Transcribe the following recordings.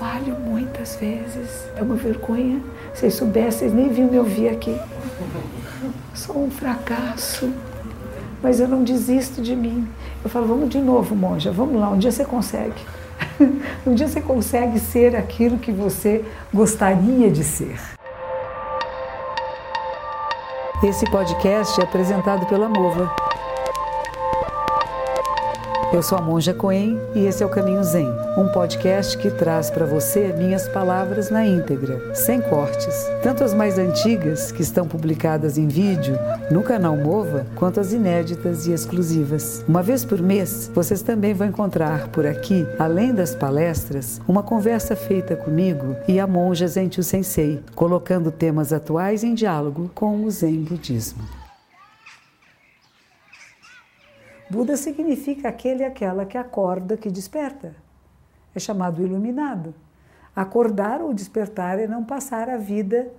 falho muitas vezes. É uma vergonha. Vocês soubessem, vocês nem vinham me ouvir aqui. Sou um fracasso. Mas eu não desisto de mim. Eu falo, vamos de novo, monja, vamos lá, um dia você consegue. um dia você consegue ser aquilo que você gostaria de ser. Esse podcast é apresentado pela Mova eu sou a Monja Coen e esse é o Caminho Zen, um podcast que traz para você minhas palavras na íntegra, sem cortes, tanto as mais antigas, que estão publicadas em vídeo no canal Mova, quanto as inéditas e exclusivas. Uma vez por mês, vocês também vão encontrar por aqui, além das palestras, uma conversa feita comigo e a Monja Zentiu Sensei, colocando temas atuais em diálogo com o Zen Budismo. Buda significa aquele e aquela que acorda, que desperta. É chamado iluminado. Acordar ou despertar é não passar a vida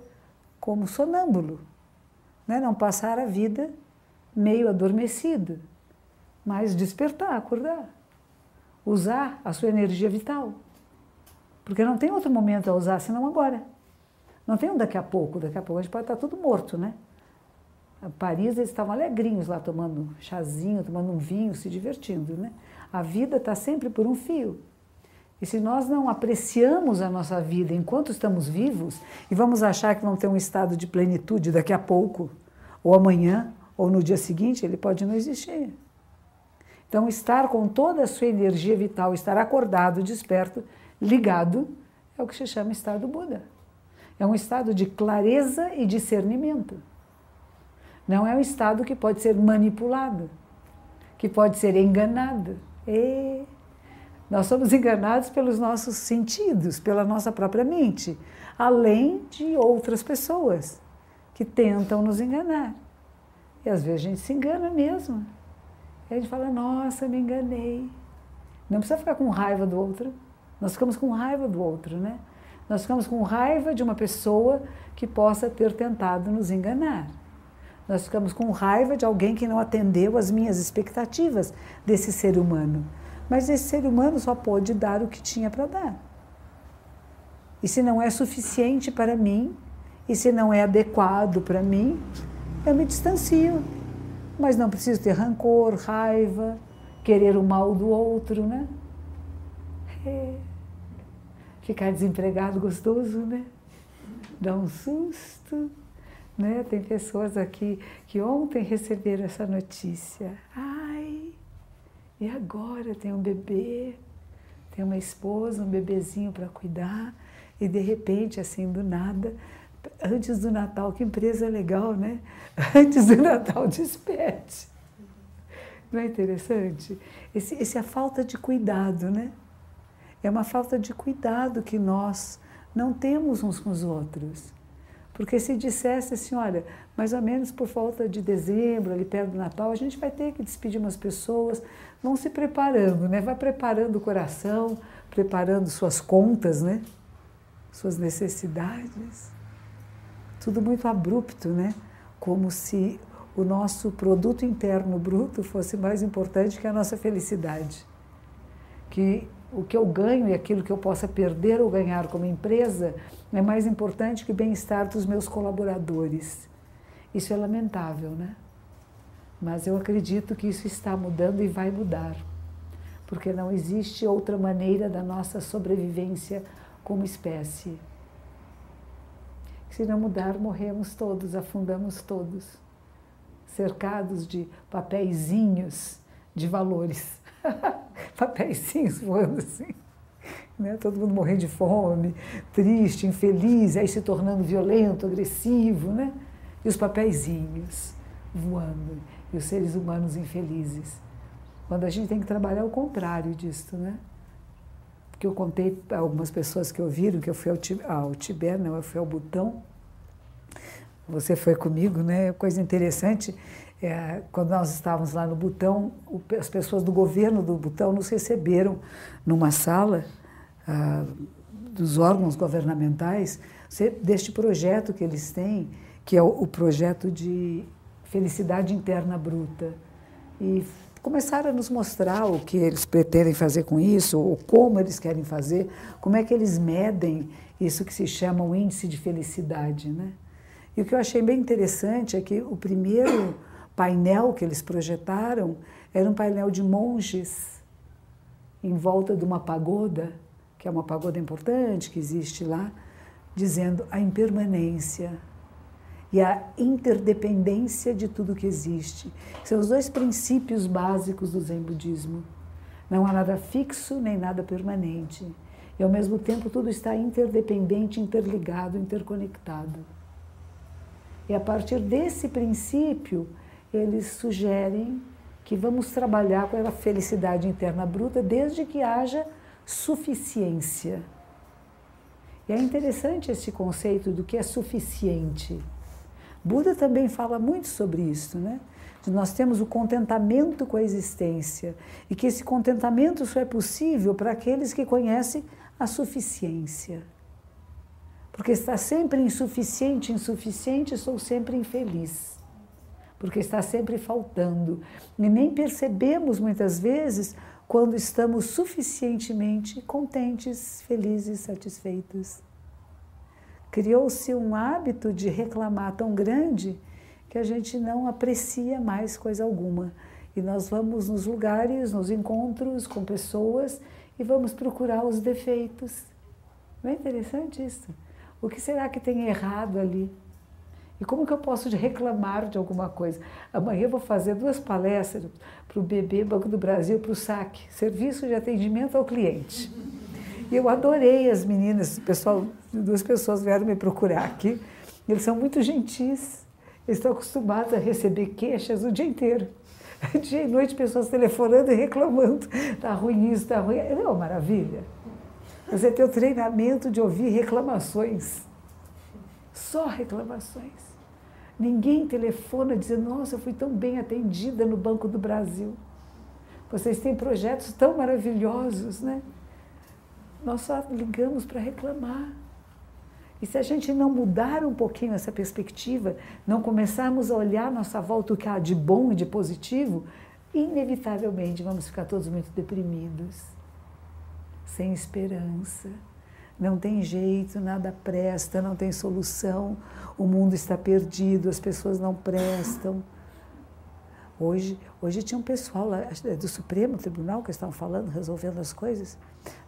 como sonâmbulo, né? não passar a vida meio adormecido, mas despertar, acordar, usar a sua energia vital. Porque não tem outro momento a usar senão agora. Não tem um daqui a pouco, daqui a pouco a gente pode estar tudo morto, né? Paris, eles estavam alegrinhos lá tomando chazinho, tomando um vinho, se divertindo. Né? A vida está sempre por um fio. E se nós não apreciamos a nossa vida enquanto estamos vivos e vamos achar que vamos ter um estado de plenitude daqui a pouco, ou amanhã, ou no dia seguinte, ele pode não existir. Então, estar com toda a sua energia vital, estar acordado, desperto, ligado, é o que se chama estado Buda. É um estado de clareza e discernimento. Não é um estado que pode ser manipulado, que pode ser enganado. E nós somos enganados pelos nossos sentidos, pela nossa própria mente, além de outras pessoas que tentam nos enganar. E às vezes a gente se engana mesmo. E a gente fala, nossa, me enganei. Não precisa ficar com raiva do outro. Nós ficamos com raiva do outro, né? Nós ficamos com raiva de uma pessoa que possa ter tentado nos enganar. Nós ficamos com raiva de alguém que não atendeu às minhas expectativas desse ser humano. Mas esse ser humano só pôde dar o que tinha para dar. E se não é suficiente para mim, e se não é adequado para mim, eu me distancio. Mas não preciso ter rancor, raiva, querer o mal do outro, né? É. Ficar desempregado gostoso, né? Dá um susto. Né? Tem pessoas aqui que ontem receberam essa notícia. Ai, e agora tem um bebê, tem uma esposa, um bebezinho para cuidar, e de repente, assim, do nada, antes do Natal, que empresa legal, né? Antes do Natal, despede. Não é interessante? Esse, esse é a falta de cuidado, né? É uma falta de cuidado que nós não temos uns com os outros. Porque se dissesse assim, olha, mais ou menos por volta de dezembro, ali perto do Natal, a gente vai ter que despedir umas pessoas, vão se preparando, né? Vai preparando o coração, preparando suas contas, né? Suas necessidades. Tudo muito abrupto, né? Como se o nosso produto interno bruto fosse mais importante que a nossa felicidade. Que o que eu ganho e aquilo que eu possa perder ou ganhar como empresa é mais importante que o bem-estar dos meus colaboradores. Isso é lamentável, né? Mas eu acredito que isso está mudando e vai mudar, porque não existe outra maneira da nossa sobrevivência como espécie. Se não mudar, morremos todos, afundamos todos, cercados de papeizinhos de valores. papeizinhos voando assim. Né? Todo mundo morrendo de fome, triste, infeliz, aí se tornando violento, agressivo, né? E os papeizinhos voando, e os seres humanos infelizes. Quando a gente tem que trabalhar o contrário disso, né? Porque eu contei para algumas pessoas que ouviram que eu fui ao, ao Tibete, não, eu fui ao Butão. Você foi comigo, né? Coisa interessante. É, quando nós estávamos lá no Butão, as pessoas do governo do Butão nos receberam numa sala ah, dos órgãos governamentais deste projeto que eles têm, que é o, o projeto de felicidade interna bruta. E começaram a nos mostrar o que eles pretendem fazer com isso, ou como eles querem fazer, como é que eles medem isso que se chama o índice de felicidade. Né? E o que eu achei bem interessante é que o primeiro painel que eles projetaram era um painel de monges em volta de uma pagoda, que é uma pagoda importante que existe lá, dizendo a impermanência e a interdependência de tudo que existe. São os dois princípios básicos do Zen budismo. Não há nada fixo nem nada permanente. E ao mesmo tempo tudo está interdependente, interligado, interconectado. E a partir desse princípio, eles sugerem que vamos trabalhar com a felicidade interna bruta desde que haja suficiência. E é interessante esse conceito do que é suficiente. Buda também fala muito sobre isso, né? Nós temos o contentamento com a existência e que esse contentamento só é possível para aqueles que conhecem a suficiência. Porque está sempre insuficiente, insuficiente, sou sempre infeliz. Porque está sempre faltando. E nem percebemos muitas vezes quando estamos suficientemente contentes, felizes, satisfeitos criou-se um hábito de reclamar tão grande que a gente não aprecia mais coisa alguma. E nós vamos nos lugares, nos encontros com pessoas e vamos procurar os defeitos. Não é interessante isso? O que será que tem errado ali? E como que eu posso reclamar de alguma coisa? Amanhã eu vou fazer duas palestras para o BB Banco do Brasil, para o SAC, Serviço de Atendimento ao Cliente. E eu adorei as meninas, pessoal, duas pessoas vieram me procurar aqui. Eles são muito gentis, eles estão acostumados a receber queixas o dia inteiro. Dia e noite, pessoas telefonando e reclamando. Está ruim isso, está ruim. É uma maravilha. Você tem o treinamento de ouvir reclamações. Só reclamações. Ninguém telefona dizendo, nossa, eu fui tão bem atendida no Banco do Brasil. Vocês têm projetos tão maravilhosos, né? nós só ligamos para reclamar. E se a gente não mudar um pouquinho essa perspectiva, não começarmos a olhar à nossa volta o que há de bom e de positivo, inevitavelmente vamos ficar todos muito deprimidos, sem esperança. Não tem jeito, nada presta, não tem solução, o mundo está perdido, as pessoas não prestam. Hoje, hoje tinha um pessoal lá do Supremo Tribunal que estavam falando, resolvendo as coisas.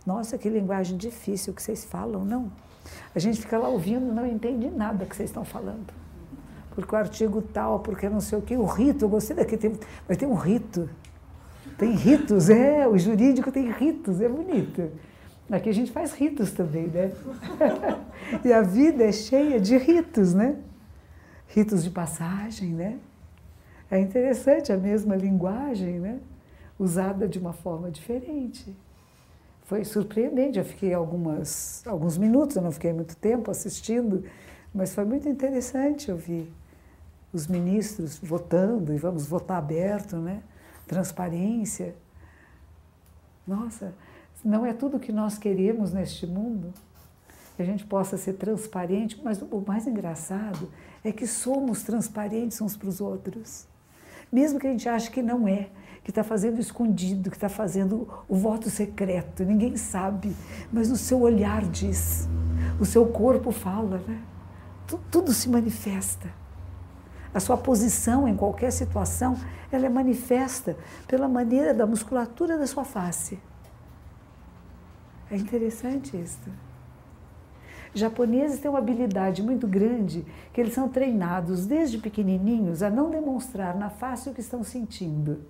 Nossa, que linguagem difícil que vocês falam, não. A gente fica lá ouvindo, não entende nada que vocês estão falando. Porque o artigo tal, porque não sei o quê, o rito, eu gostei daqui, tem, mas tem um rito. Tem ritos, é, o jurídico tem ritos, é bonito. Aqui a gente faz ritos também, né? e a vida é cheia de ritos, né? Ritos de passagem, né? É interessante a mesma linguagem, né? Usada de uma forma diferente foi surpreendente. Eu fiquei algumas, alguns minutos, eu não fiquei muito tempo assistindo, mas foi muito interessante ouvir os ministros votando, e vamos votar aberto, né? transparência. Nossa, não é tudo que nós queremos neste mundo que a gente possa ser transparente, mas o mais engraçado é que somos transparentes uns para os outros. Mesmo que a gente ache que não é, que está fazendo escondido, que está fazendo o voto secreto, ninguém sabe, mas o seu olhar diz, o seu corpo fala, né? Tudo se manifesta. A sua posição em qualquer situação, ela é manifesta pela maneira da musculatura da sua face. É interessante isso. Japoneses têm uma habilidade muito grande que eles são treinados desde pequenininhos a não demonstrar na face o que estão sentindo.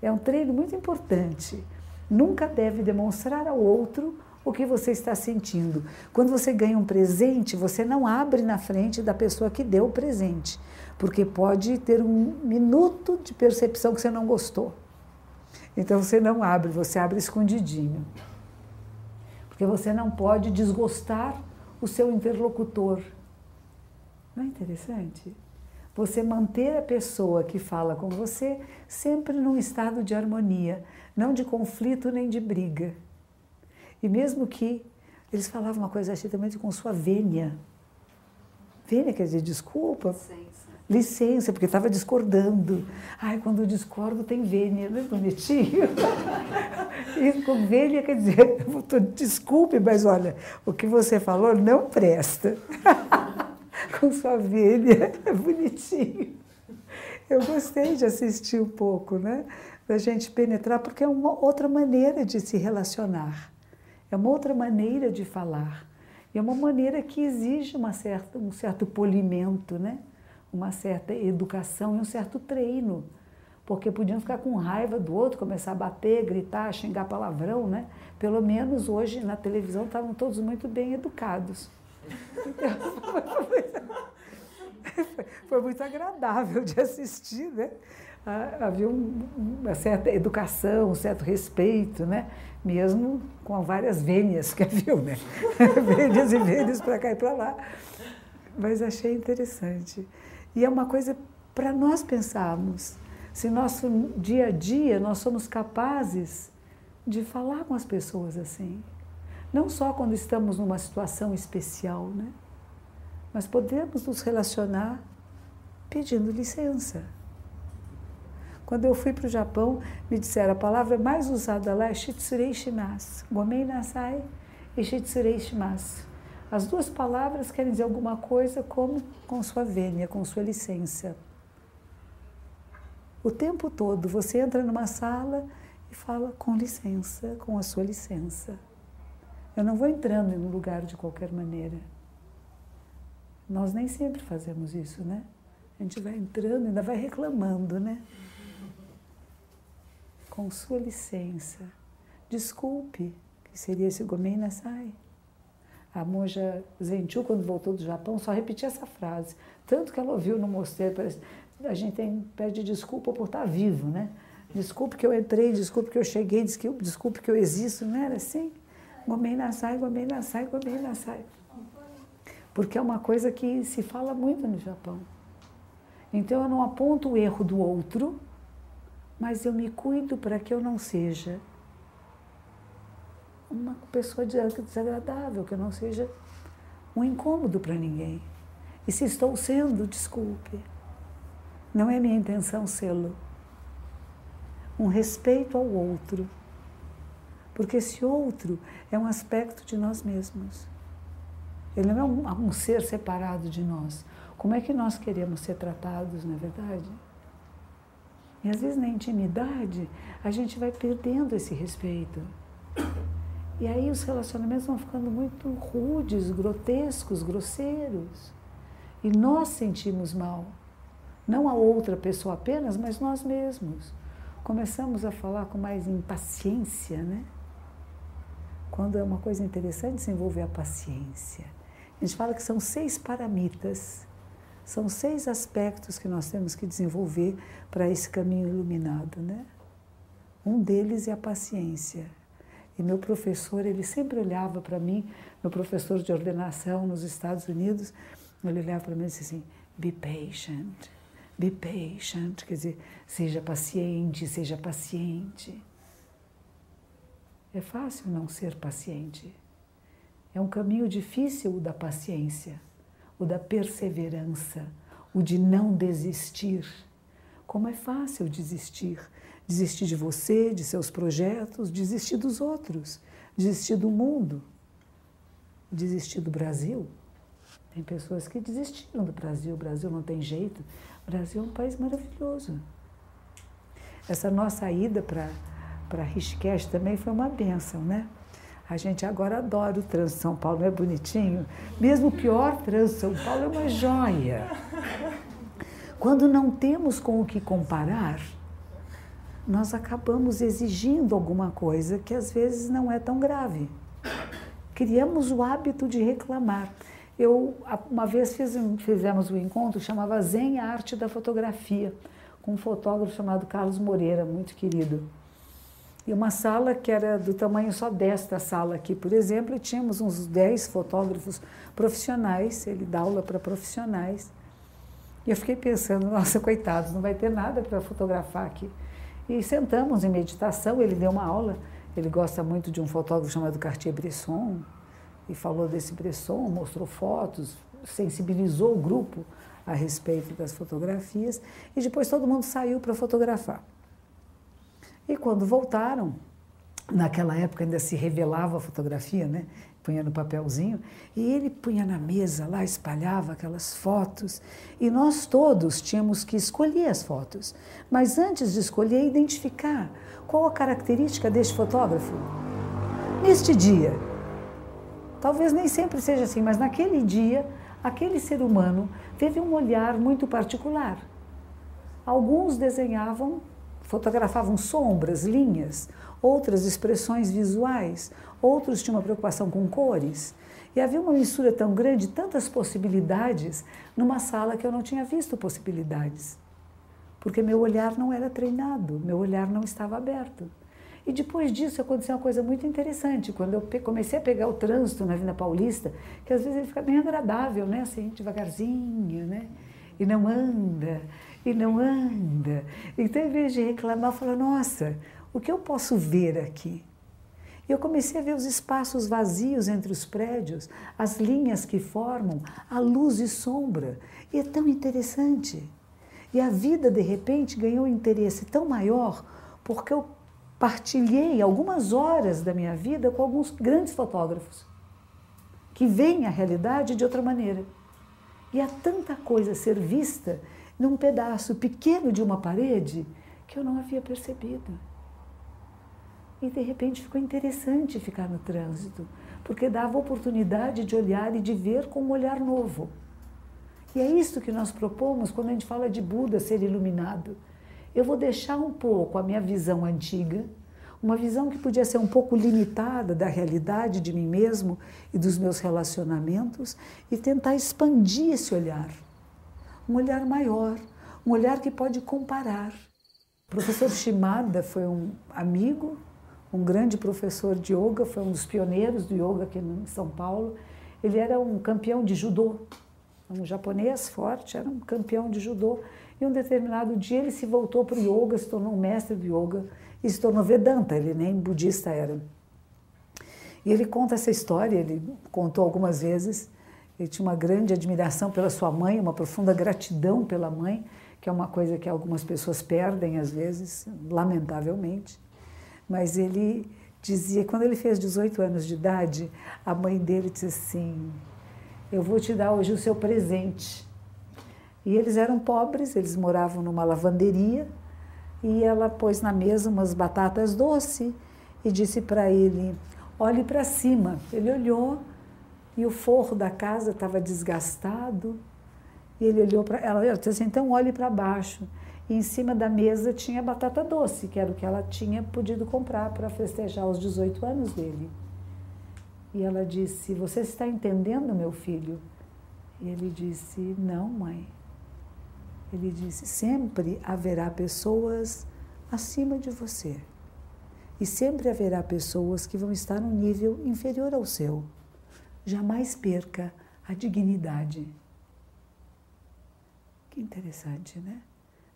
É um treino muito importante. Nunca deve demonstrar ao outro o que você está sentindo. Quando você ganha um presente, você não abre na frente da pessoa que deu o presente, porque pode ter um minuto de percepção que você não gostou. Então você não abre, você abre escondidinho. Porque você não pode desgostar o seu interlocutor. Não é interessante? você manter a pessoa que fala com você sempre num estado de harmonia, não de conflito nem de briga. E mesmo que eles falavam uma coisa também com sua vênia. Vênia quer dizer desculpa? Licença. Licença, porque estava discordando. Ai, quando eu discordo tem vênia, não é bonitinho? Isso com vênia quer dizer, desculpe, mas olha, o que você falou não presta. com sua vênia, é bonitinho. Eu gostei de assistir um pouco, né? Da gente penetrar, porque é uma outra maneira de se relacionar, é uma outra maneira de falar. E é uma maneira que exige uma certa, um certo polimento, né? Uma certa educação e um certo treino. Porque podiam ficar com raiva do outro, começar a bater, gritar, xingar palavrão, né? Pelo menos hoje na televisão estavam todos muito bem educados. foi muito agradável de assistir, né? Ah, havia uma certa educação, um certo respeito, né? Mesmo com várias vênias que havia, né? vênias e vênias para cá e para lá. Mas achei interessante. E é uma coisa para nós pensarmos. Se nosso dia a dia nós somos capazes de falar com as pessoas assim. Não só quando estamos numa situação especial, né? Mas podemos nos relacionar pedindo licença. Quando eu fui para o Japão, me disseram a palavra mais usada lá é shitsurei shimasu. Gomei nasai e shitsurei shimasu. As duas palavras querem dizer alguma coisa como com sua vênia, com sua licença. O tempo todo você entra numa sala e fala com licença, com a sua licença. Eu não vou entrando em um lugar de qualquer maneira. Nós nem sempre fazemos isso, né? A gente vai entrando e ainda vai reclamando, né? com sua licença, desculpe, que seria esse Gomei Nasai. A monja Zenchu, quando voltou do Japão, só repetia essa frase. Tanto que ela ouviu no mosteiro, parece, a gente tem, pede desculpa por estar vivo, né? Desculpe que eu entrei, desculpe que eu cheguei, desculpe que eu existo, não era assim? Gomei Nasai, Gomei Nasai, Gomei Nasai. Porque é uma coisa que se fala muito no Japão. Então eu não aponto o erro do outro, mas eu me cuido para que eu não seja uma pessoa desagradável, que eu não seja um incômodo para ninguém. E se estou sendo, desculpe. Não é minha intenção sê-lo. Um respeito ao outro. Porque esse outro é um aspecto de nós mesmos. Ele não é um, um ser separado de nós. Como é que nós queremos ser tratados, não é verdade? E às vezes na intimidade a gente vai perdendo esse respeito. E aí os relacionamentos vão ficando muito rudes, grotescos, grosseiros. E nós sentimos mal. Não a outra pessoa apenas, mas nós mesmos. Começamos a falar com mais impaciência, né? Quando é uma coisa interessante desenvolver a paciência. A gente fala que são seis paramitas são seis aspectos que nós temos que desenvolver para esse caminho iluminado, né? Um deles é a paciência. Meu professor, ele sempre olhava para mim, meu professor de ordenação nos Estados Unidos, ele olhava para mim e disse assim: be patient, be patient, quer dizer, seja paciente, seja paciente. É fácil não ser paciente. É um caminho difícil o da paciência o da perseverança, o de não desistir. Como é fácil desistir. Desistir de você, de seus projetos, desistir dos outros, desistir do mundo, desistir do Brasil. Tem pessoas que desistiram do Brasil, o Brasil não tem jeito. O Brasil é um país maravilhoso. Essa nossa ida para Rishikesh também foi uma benção, né? A gente agora adora o trânsito São Paulo, não é bonitinho? Mesmo o pior trânsito São Paulo é uma joia. Quando não temos com o que comparar, nós acabamos exigindo alguma coisa que às vezes não é tão grave. Criamos o hábito de reclamar. Eu, uma vez fiz, fizemos um encontro chamava Zen Arte da Fotografia, com um fotógrafo chamado Carlos Moreira, muito querido. E uma sala que era do tamanho só desta sala aqui, por exemplo, e tínhamos uns 10 fotógrafos profissionais, ele dá aula para profissionais. E eu fiquei pensando, nossa, coitados, não vai ter nada para fotografar aqui. E sentamos em meditação, ele deu uma aula, ele gosta muito de um fotógrafo chamado Cartier-Bresson, e falou desse Bresson, mostrou fotos, sensibilizou o grupo a respeito das fotografias, e depois todo mundo saiu para fotografar. E quando voltaram, naquela época ainda se revelava a fotografia, né? Punha no papelzinho, e ele punha na mesa lá, espalhava aquelas fotos, e nós todos tínhamos que escolher as fotos. Mas antes de escolher, identificar qual a característica deste fotógrafo. Neste dia, talvez nem sempre seja assim, mas naquele dia, aquele ser humano teve um olhar muito particular. Alguns desenhavam, fotografavam sombras, linhas, outras expressões visuais, outros tinham uma preocupação com cores. E havia uma mistura tão grande, tantas possibilidades, numa sala que eu não tinha visto possibilidades. Porque meu olhar não era treinado, meu olhar não estava aberto. E depois disso aconteceu uma coisa muito interessante. Quando eu comecei a pegar o trânsito na Avenida Paulista, que às vezes ele fica bem agradável, né? Assim, devagarzinho, né? E não anda, e não anda. Então, em vez de reclamar, eu falo, nossa, o que eu posso ver aqui? Eu comecei a ver os espaços vazios entre os prédios, as linhas que formam, a luz e sombra. E é tão interessante. E a vida, de repente, ganhou um interesse tão maior porque eu partilhei algumas horas da minha vida com alguns grandes fotógrafos que veem a realidade de outra maneira. E há tanta coisa a ser vista num pedaço pequeno de uma parede que eu não havia percebido. E de repente ficou interessante ficar no trânsito, porque dava oportunidade de olhar e de ver com um olhar novo. E é isso que nós propomos quando a gente fala de Buda ser iluminado. Eu vou deixar um pouco a minha visão antiga, uma visão que podia ser um pouco limitada da realidade de mim mesmo e dos meus relacionamentos, e tentar expandir esse olhar. Um olhar maior, um olhar que pode comparar. O professor Shimada foi um amigo, um grande professor de yoga, foi um dos pioneiros do yoga aqui em São Paulo. Ele era um campeão de judô, um japonês forte, era um campeão de judô. E um determinado dia ele se voltou para o yoga, se tornou um mestre do yoga e se tornou Vedanta, ele nem budista era. E ele conta essa história, ele contou algumas vezes. Ele tinha uma grande admiração pela sua mãe, uma profunda gratidão pela mãe, que é uma coisa que algumas pessoas perdem às vezes, lamentavelmente mas ele dizia, quando ele fez 18 anos de idade, a mãe dele disse assim: Eu vou te dar hoje o seu presente. E eles eram pobres, eles moravam numa lavanderia, e ela pôs na mesa umas batatas doces e disse para ele: Olhe para cima. Ele olhou e o forro da casa estava desgastado. E ele olhou para ela, ela disse assim: Então olhe para baixo e em cima da mesa tinha batata doce, que era o que ela tinha podido comprar para festejar os 18 anos dele. E ela disse: Você está entendendo, meu filho? E ele disse: Não, mãe. Ele disse: Sempre haverá pessoas acima de você. E sempre haverá pessoas que vão estar num nível inferior ao seu. Jamais perca a dignidade. Que interessante, né?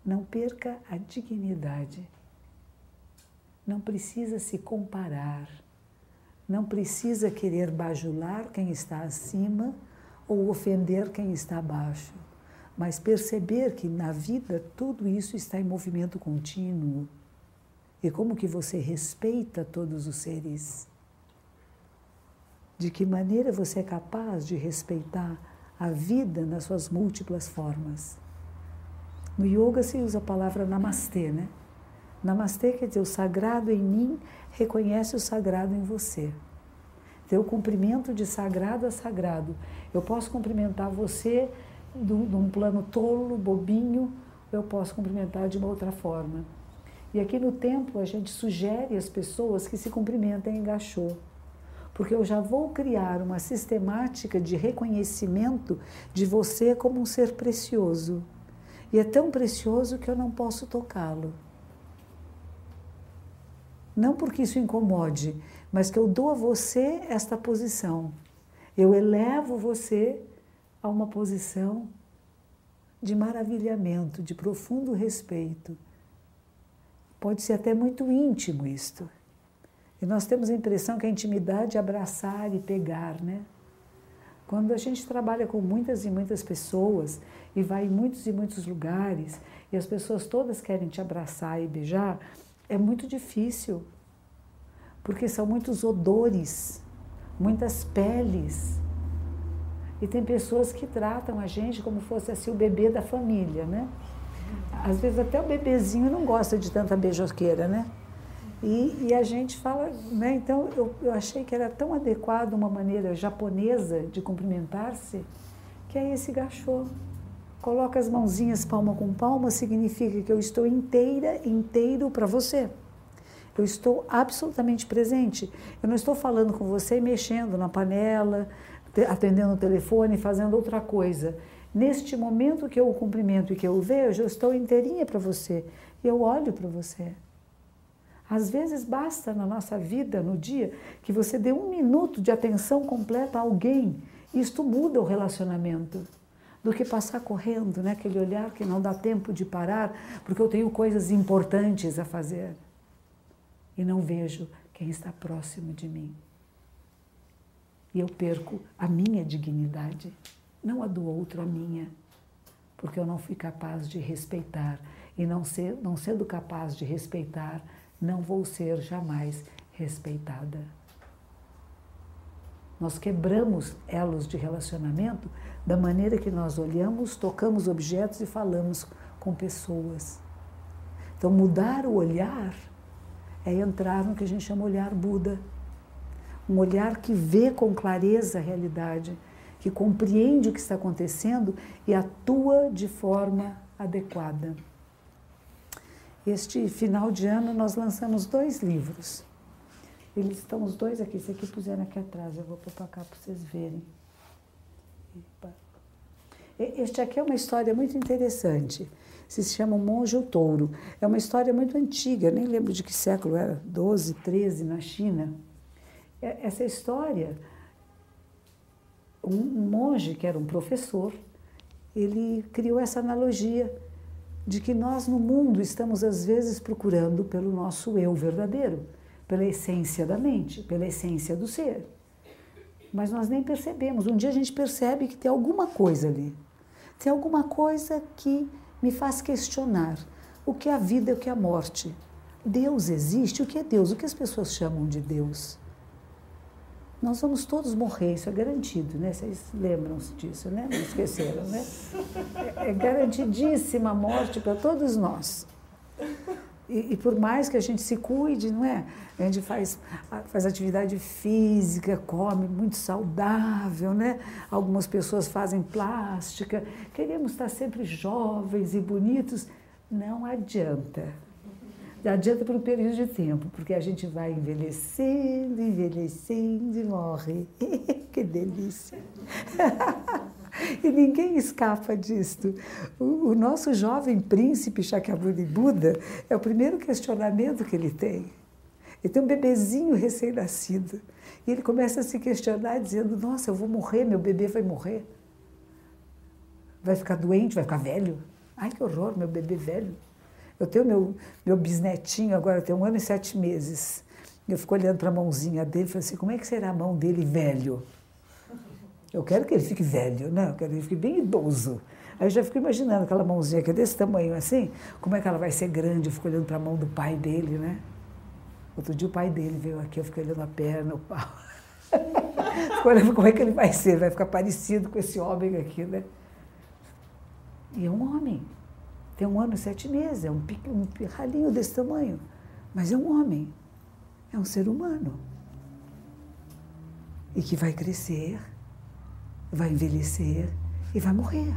Não perca a dignidade. Não precisa se comparar. Não precisa querer bajular quem está acima ou ofender quem está abaixo. Mas perceber que na vida tudo isso está em movimento contínuo. E como que você respeita todos os seres? De que maneira você é capaz de respeitar a vida nas suas múltiplas formas? No yoga se usa a palavra namastê, né? Namastê quer dizer o sagrado em mim reconhece o sagrado em você. Então, o cumprimento de sagrado a sagrado. Eu posso cumprimentar você de um plano tolo, bobinho, eu posso cumprimentar de uma outra forma. E aqui no templo a gente sugere às pessoas que se cumprimentem em gachô, porque eu já vou criar uma sistemática de reconhecimento de você como um ser precioso. E é tão precioso que eu não posso tocá-lo. Não porque isso incomode, mas que eu dou a você esta posição. Eu elevo você a uma posição de maravilhamento, de profundo respeito. Pode ser até muito íntimo isto. E nós temos a impressão que a intimidade é abraçar e pegar, né? Quando a gente trabalha com muitas e muitas pessoas e vai em muitos e muitos lugares e as pessoas todas querem te abraçar e beijar, é muito difícil. Porque são muitos odores, muitas peles. E tem pessoas que tratam a gente como fosse assim o bebê da família, né? Às vezes até o bebezinho não gosta de tanta beijoqueira, né? E, e, a gente fala, né? Então eu, eu achei que era tão adequado uma maneira japonesa de cumprimentar-se, que é esse gachô. Coloca as mãozinhas palma com palma, significa que eu estou inteira, inteiro para você. Eu estou absolutamente presente. Eu não estou falando com você mexendo na panela, atendendo o telefone, fazendo outra coisa. Neste momento que eu o cumprimento e que eu o vejo, eu estou inteirinha para você. E eu olho para você. Às vezes basta na nossa vida, no dia, que você dê um minuto de atenção completa a alguém. Isto muda o relacionamento. Do que passar correndo, né? aquele olhar que não dá tempo de parar, porque eu tenho coisas importantes a fazer. E não vejo quem está próximo de mim. E eu perco a minha dignidade, não a do outro, a minha. Porque eu não fui capaz de respeitar. E não, ser, não sendo capaz de respeitar, não vou ser jamais respeitada. Nós quebramos elos de relacionamento da maneira que nós olhamos, tocamos objetos e falamos com pessoas. Então, mudar o olhar é entrar no que a gente chama olhar Buda. Um olhar que vê com clareza a realidade, que compreende o que está acontecendo e atua de forma adequada. Este final de ano nós lançamos dois livros. Eles estão os dois aqui, esse aqui puseram aqui atrás, eu vou pôr para cá para vocês verem. Este aqui é uma história muito interessante. Se chama O Monge o Touro. É uma história muito antiga, nem lembro de que século era, 12, 13, na China. Essa história, um monge que era um professor, ele criou essa analogia de que nós no mundo estamos às vezes procurando pelo nosso eu verdadeiro, pela essência da mente, pela essência do ser. Mas nós nem percebemos. Um dia a gente percebe que tem alguma coisa ali. Tem alguma coisa que me faz questionar o que é a vida e o que é a morte. Deus existe? O que é Deus? O que as pessoas chamam de Deus? Nós vamos todos morrer, isso é garantido, né? Vocês lembram-se disso, né? Não esqueceram, né? É, é garantidíssima a morte para todos nós. E, e, por mais que a gente se cuide, não é? A gente faz, faz atividade física, come muito saudável, né? Algumas pessoas fazem plástica. Queremos estar sempre jovens e bonitos. Não adianta adianta por um período de tempo, porque a gente vai envelhecendo, envelhecendo e morre. que delícia! e ninguém escapa disto. O, o, nosso jovem príncipe Shakyamuni Buda é o primeiro questionamento que ele tem. Ele tem um bebezinho recém-nascido. E ele começa a se questionar, dizendo: Nossa, eu vou morrer, meu bebê vai morrer. Vai ficar doente, vai ficar velho. Ai, que horror, meu bebê velho. Eu tenho meu, meu bisnetinho agora, tem um ano e sete meses. Eu fico olhando para a mãozinha dele e falei assim, como é que será a mão dele velho? Eu quero que ele fique velho, né? Eu quero que ele fique bem idoso. Aí eu já fico imaginando aquela mãozinha que é desse tamanho assim, como é que ela vai ser grande? Eu fico olhando para a mão do pai dele, né? Outro dia o pai dele veio aqui, eu fiquei olhando a perna, o pau. fico olhando como é que ele vai ser, vai ficar parecido com esse homem aqui, né? E é um homem. Tem um ano e sete meses, é um, um pirralhinho desse tamanho. Mas é um homem, é um ser humano. E que vai crescer, vai envelhecer e vai morrer.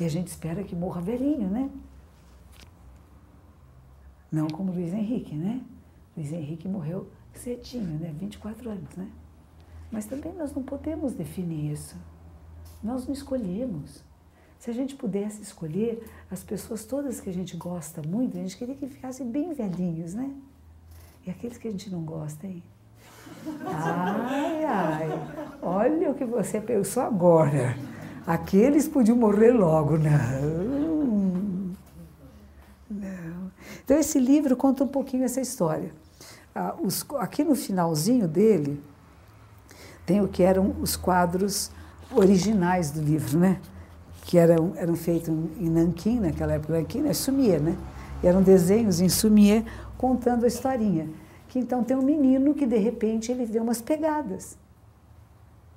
E a gente espera que morra velhinho, né? Não como Luiz Henrique, né? Luiz Henrique morreu cedinho, né? 24 anos, né? Mas também nós não podemos definir isso. Nós não escolhemos. Se a gente pudesse escolher as pessoas todas que a gente gosta muito, a gente queria que ficassem bem velhinhos, né? E aqueles que a gente não gosta, hein? Ai, ai, olha o que você pensou agora. Aqueles podiam morrer logo, não. Não. Então, esse livro conta um pouquinho essa história. Ah, aqui no finalzinho dele, tem o que eram os quadros originais do livro, né? Que eram, eram feitos em Nanquim, naquela época, Nanquim, né? Sumier, né? E eram desenhos em Sumier contando a historinha. Que então tem um menino que de repente ele vê umas pegadas.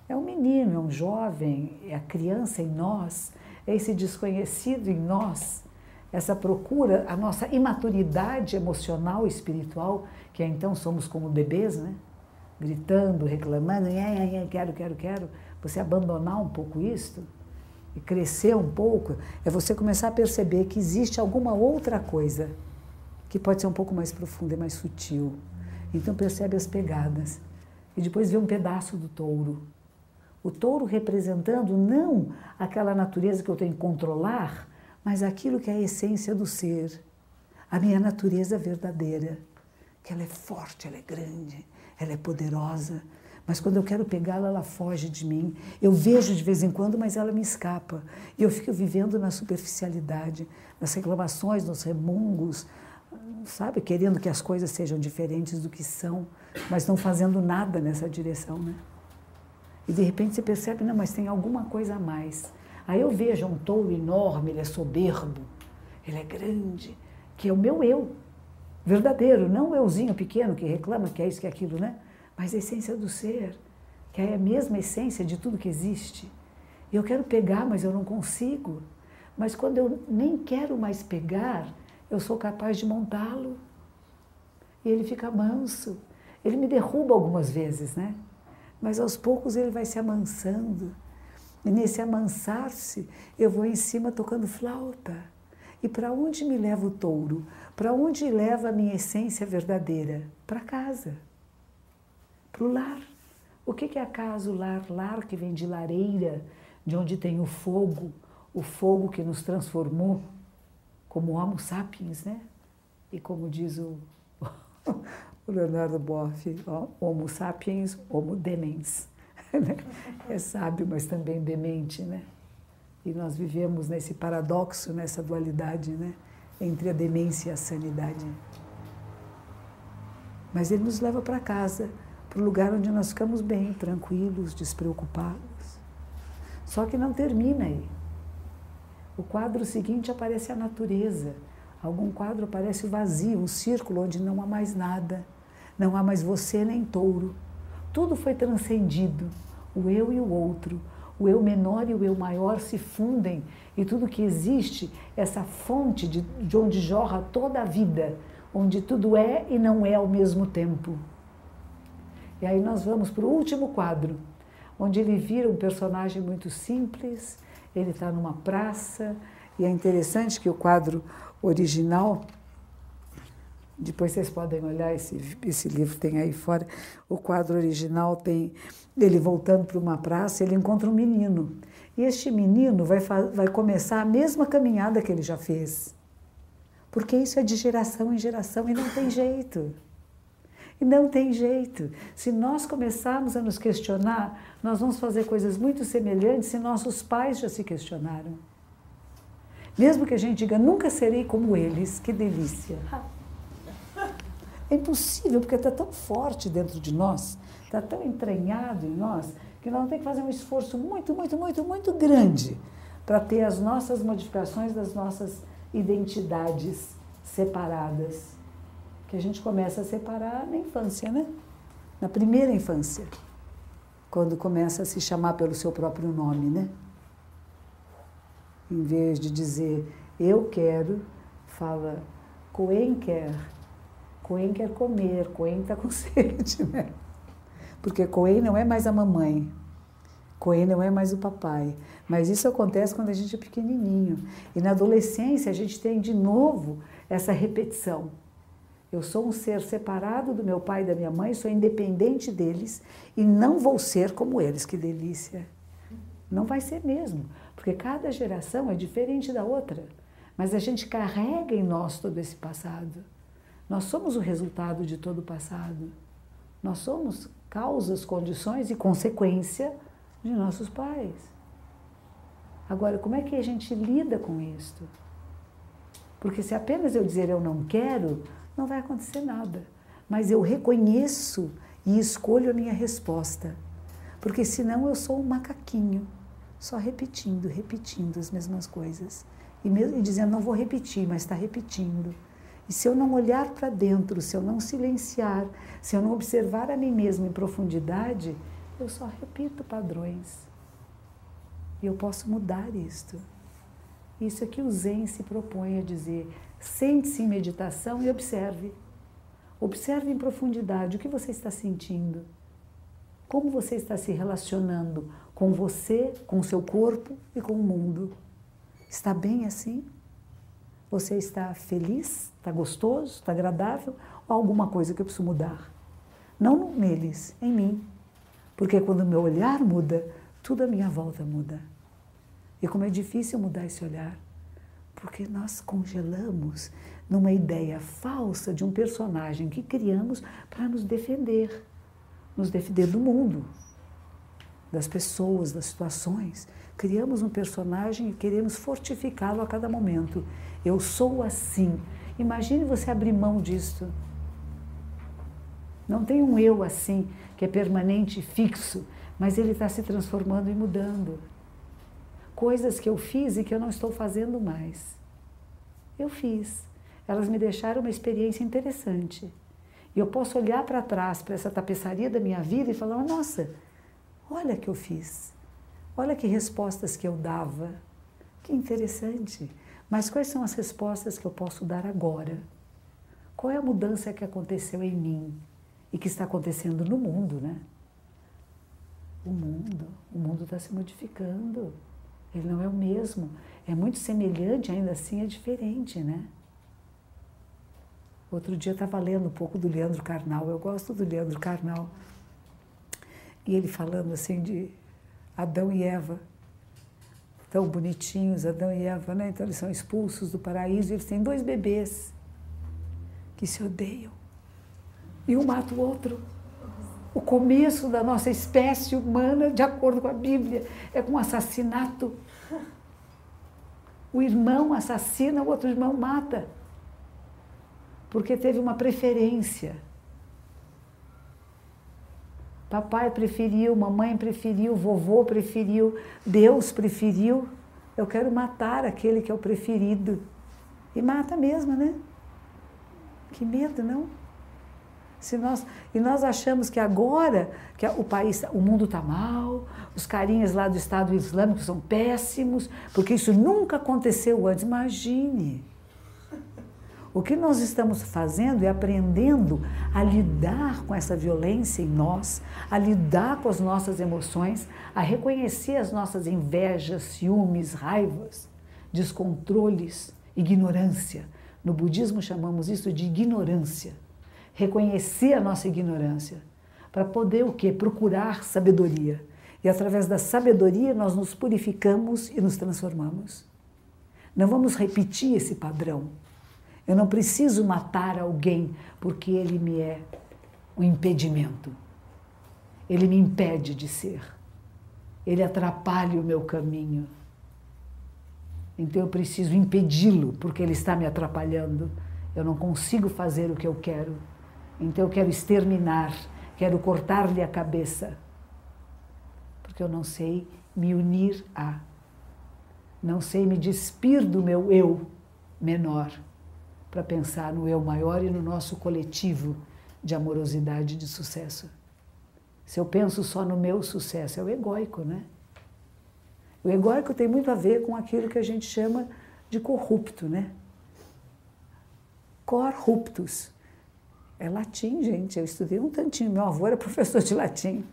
É um menino, é um jovem, é a criança em nós, é esse desconhecido em nós, essa procura, a nossa imaturidade emocional e espiritual, que então somos como bebês, né? Gritando, reclamando, quero, quero, quero. Você abandonar um pouco isto e crescer um pouco, é você começar a perceber que existe alguma outra coisa que pode ser um pouco mais profunda e mais sutil. Então percebe as pegadas e depois vê um pedaço do touro o touro representando não aquela natureza que eu tenho que controlar, mas aquilo que é a essência do ser, a minha natureza verdadeira, que ela é forte, ela é grande, ela é poderosa, mas quando eu quero pegá-la, ela foge de mim. Eu vejo de vez em quando, mas ela me escapa. E eu fico vivendo na superficialidade, nas reclamações, nos remungos, sabe, querendo que as coisas sejam diferentes do que são, mas não fazendo nada nessa direção, né? E de repente você percebe, não, mas tem alguma coisa a mais. Aí eu vejo um touro enorme, ele é soberbo, ele é grande, que é o meu eu, verdadeiro, não o euzinho pequeno que reclama que é isso, que é aquilo, né? Mas a essência do ser, que é a mesma essência de tudo que existe. E eu quero pegar, mas eu não consigo. Mas quando eu nem quero mais pegar, eu sou capaz de montá-lo. E ele fica manso. Ele me derruba algumas vezes, né? mas aos poucos ele vai se amansando. E nesse amansar-se, eu vou em cima tocando flauta. E para onde me leva o touro? Para onde leva a minha essência verdadeira? Para casa, para o lar. O que é a casa, o lar? Lar que vem de lareira, de onde tem o fogo, o fogo que nos transformou como Homo sapiens, né? E como diz o, o Leonardo Boff, Homo sapiens, Homo demens. Né? é sábio, mas também demente, né? E nós vivemos nesse paradoxo, nessa dualidade, né? Entre a demência e a sanidade. Mas ele nos leva para casa, para o lugar onde nós ficamos bem, tranquilos, despreocupados. Só que não termina aí. O quadro seguinte aparece a natureza. Algum quadro aparece vazio, um círculo onde não há mais nada não há mais você nem touro. Tudo foi transcendido. O eu e o outro, o eu menor e o eu maior se fundem e tudo que existe, essa fonte de, de onde jorra toda a vida, onde tudo é e não é ao mesmo tempo. E aí nós vamos para o último quadro, onde ele vira um personagem muito simples, ele está numa praça, e é interessante que o quadro original depois vocês podem olhar esse, esse livro, tem aí fora. O quadro original tem ele voltando para uma praça, ele encontra um menino. E este menino vai, vai começar a mesma caminhada que ele já fez. Porque isso é de geração em geração e não tem jeito. E não tem jeito. Se nós começarmos a nos questionar, nós vamos fazer coisas muito semelhantes se nossos pais já se questionaram. Mesmo que a gente diga, nunca serei como eles, que delícia. É impossível, porque está tão forte dentro de nós, está tão entranhado em nós, que nós ter que fazer um esforço muito, muito, muito, muito grande para ter as nossas modificações das nossas identidades separadas. Que a gente começa a separar na infância, né? Na primeira infância, quando começa a se chamar pelo seu próprio nome, né? Em vez de dizer eu quero, fala Coen quer Coen quer comer, Coen está com sede, né? Porque Coen não é mais a mamãe, Coen não é mais o papai. Mas isso acontece quando a gente é pequenininho. E na adolescência a gente tem de novo essa repetição. Eu sou um ser separado do meu pai e da minha mãe, sou independente deles e não vou ser como eles. Que delícia! Não vai ser mesmo, porque cada geração é diferente da outra. Mas a gente carrega em nós todo esse passado. Nós somos o resultado de todo o passado. Nós somos causas, condições e consequência de nossos pais. Agora, como é que a gente lida com isto? Porque se apenas eu dizer eu não quero, não vai acontecer nada. Mas eu reconheço e escolho a minha resposta. Porque senão eu sou um macaquinho, só repetindo, repetindo as mesmas coisas. E, mesmo, e dizendo, não vou repetir, mas está repetindo. E se eu não olhar para dentro, se eu não silenciar, se eu não observar a mim mesmo em profundidade, eu só repito padrões. E eu posso mudar isto. Isso é que o Zen se propõe a dizer. Sente-se em meditação e observe. Observe em profundidade o que você está sentindo. Como você está se relacionando com você, com seu corpo e com o mundo. Está bem assim? Você está feliz? Está gostoso? Está agradável? Ou alguma coisa que eu preciso mudar? Não neles, em mim. Porque quando o meu olhar muda, tudo à minha volta muda. E como é difícil mudar esse olhar, porque nós congelamos numa ideia falsa de um personagem que criamos para nos defender nos defender do mundo, das pessoas, das situações. Criamos um personagem e queremos fortificá-lo a cada momento. Eu sou assim. Imagine você abrir mão disso. Não tem um eu assim, que é permanente e fixo, mas ele está se transformando e mudando. Coisas que eu fiz e que eu não estou fazendo mais. Eu fiz. Elas me deixaram uma experiência interessante. E eu posso olhar para trás, para essa tapeçaria da minha vida e falar: nossa, olha que eu fiz. Olha que respostas que eu dava. Que interessante. Mas quais são as respostas que eu posso dar agora? Qual é a mudança que aconteceu em mim e que está acontecendo no mundo, né? O mundo, o mundo está se modificando. Ele não é o mesmo. É muito semelhante, ainda assim é diferente, né? Outro dia estava lendo um pouco do Leandro Carnal, eu gosto do Leandro Carnal. E ele falando assim de Adão e Eva, tão bonitinhos, Adão e Eva, né? Então eles são expulsos do paraíso e eles têm dois bebês que se odeiam. E um mata o outro. O começo da nossa espécie humana, de acordo com a Bíblia, é com um assassinato. O irmão assassina, o outro irmão mata porque teve uma preferência. Papai preferiu, mamãe preferiu, vovô preferiu, Deus preferiu. Eu quero matar aquele que é o preferido. E mata mesmo, né? Que medo, não? Se nós, e nós achamos que agora que o país, o mundo está mal, os carinhas lá do Estado Islâmico são péssimos, porque isso nunca aconteceu antes. Imagine. O que nós estamos fazendo é aprendendo a lidar com essa violência em nós, a lidar com as nossas emoções, a reconhecer as nossas invejas, ciúmes, raivas, descontroles, ignorância. No budismo chamamos isso de ignorância. Reconhecer a nossa ignorância para poder o quê? Procurar sabedoria. E através da sabedoria nós nos purificamos e nos transformamos. Não vamos repetir esse padrão eu não preciso matar alguém porque ele me é um impedimento. Ele me impede de ser. Ele atrapalha o meu caminho. Então eu preciso impedi-lo porque ele está me atrapalhando. Eu não consigo fazer o que eu quero. Então eu quero exterminar, quero cortar-lhe a cabeça. Porque eu não sei me unir a. Não sei me despir do meu eu menor para pensar no eu maior e no nosso coletivo de amorosidade e de sucesso. Se eu penso só no meu sucesso, é o egóico, né? O egóico tem muito a ver com aquilo que a gente chama de corrupto, né? Corruptus. É latim, gente. Eu estudei um tantinho. Meu avô era professor de latim.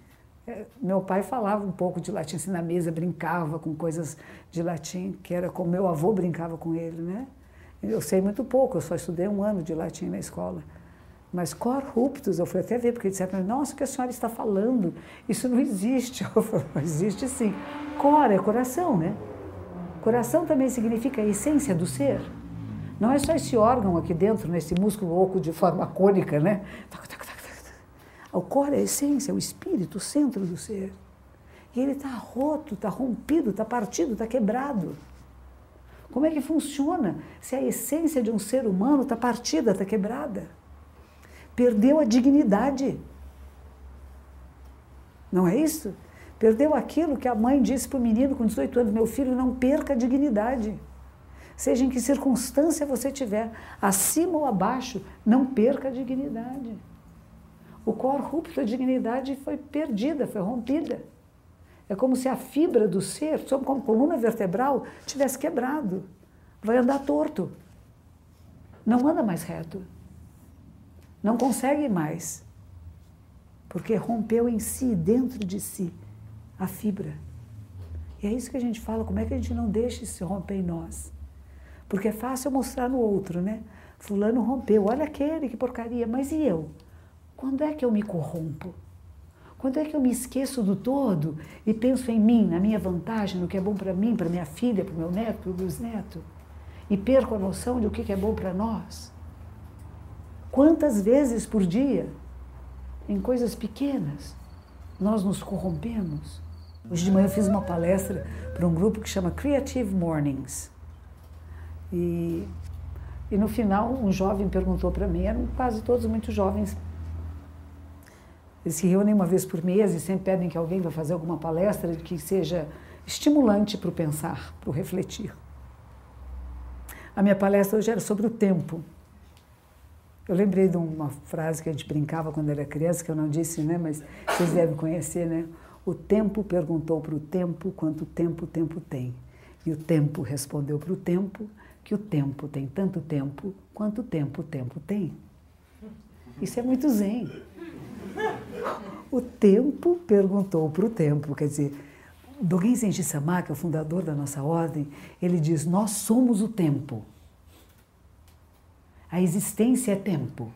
É, meu pai falava um pouco de latim, assim, na mesa, brincava com coisas de latim, que era como meu avô brincava com ele, né? Eu sei muito pouco, eu só estudei um ano de latim na escola. Mas corruptus, eu fui até ver, porque disseram para mim, nossa, o que a senhora está falando? Isso não existe. Eu falei, existe sim. Cor é coração, né? Coração também significa a essência do ser. Não é só esse órgão aqui dentro, nesse músculo oco de forma cônica, né? O cor é a essência, o espírito, o centro do ser. E ele está roto, está rompido, está partido, está quebrado. Como é que funciona se a essência de um ser humano está partida, está quebrada? Perdeu a dignidade. Não é isso? Perdeu aquilo que a mãe disse para o menino com 18 anos: meu filho, não perca a dignidade. Seja em que circunstância você tiver, acima ou abaixo, não perca a dignidade. O cor rupto, a dignidade foi perdida, foi rompida. É como se a fibra do ser, como coluna vertebral, tivesse quebrado. Vai andar torto. Não anda mais reto. Não consegue mais. Porque rompeu em si, dentro de si, a fibra. E é isso que a gente fala, como é que a gente não deixa isso romper em nós? Porque é fácil mostrar no outro, né? Fulano rompeu, olha aquele, que porcaria, mas e eu? Quando é que eu me corrompo? Quando é que eu me esqueço do todo e penso em mim, na minha vantagem, no que é bom para mim, para minha filha, para o meu neto, para o bisneto? E perco a noção de o que é bom para nós? Quantas vezes por dia, em coisas pequenas, nós nos corrompemos? Hoje de manhã eu fiz uma palestra para um grupo que chama Creative Mornings. E, e no final, um jovem perguntou para mim, eram quase todos muito jovens. Eles se reúnem uma vez por mês e sempre pedem que alguém vá fazer alguma palestra que seja estimulante para o pensar, para o refletir. A minha palestra hoje era sobre o tempo. Eu lembrei de uma frase que a gente brincava quando era criança, que eu não disse, né, mas vocês devem conhecer, né? O tempo perguntou para o tempo quanto tempo o tempo tem. E o tempo respondeu para o tempo que o tempo tem tanto tempo quanto tempo o tempo tem. Isso é muito zen. O tempo perguntou para o tempo, quer dizer, Dogen Zenji Sama, que é o fundador da nossa ordem, ele diz: Nós somos o tempo. A existência é tempo.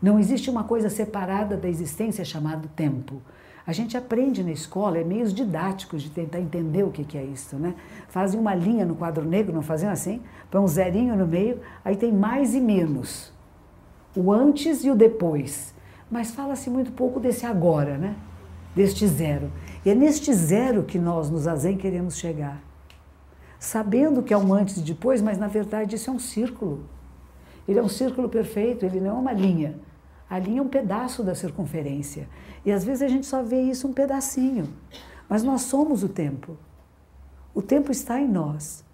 Não existe uma coisa separada da existência chamada tempo. A gente aprende na escola, é meios didáticos de tentar entender o que é isso, né? Fazem uma linha no quadro negro, não faziam assim? Põe um zerinho no meio, aí tem mais e menos. O antes e o depois. Mas fala-se muito pouco desse agora, né? Deste zero. E é neste zero que nós, nos Azen, queremos chegar. Sabendo que é um antes e depois, mas na verdade isso é um círculo. Ele é um círculo perfeito, ele não é uma linha. A linha é um pedaço da circunferência. E às vezes a gente só vê isso um pedacinho. Mas nós somos o tempo. O tempo está em nós.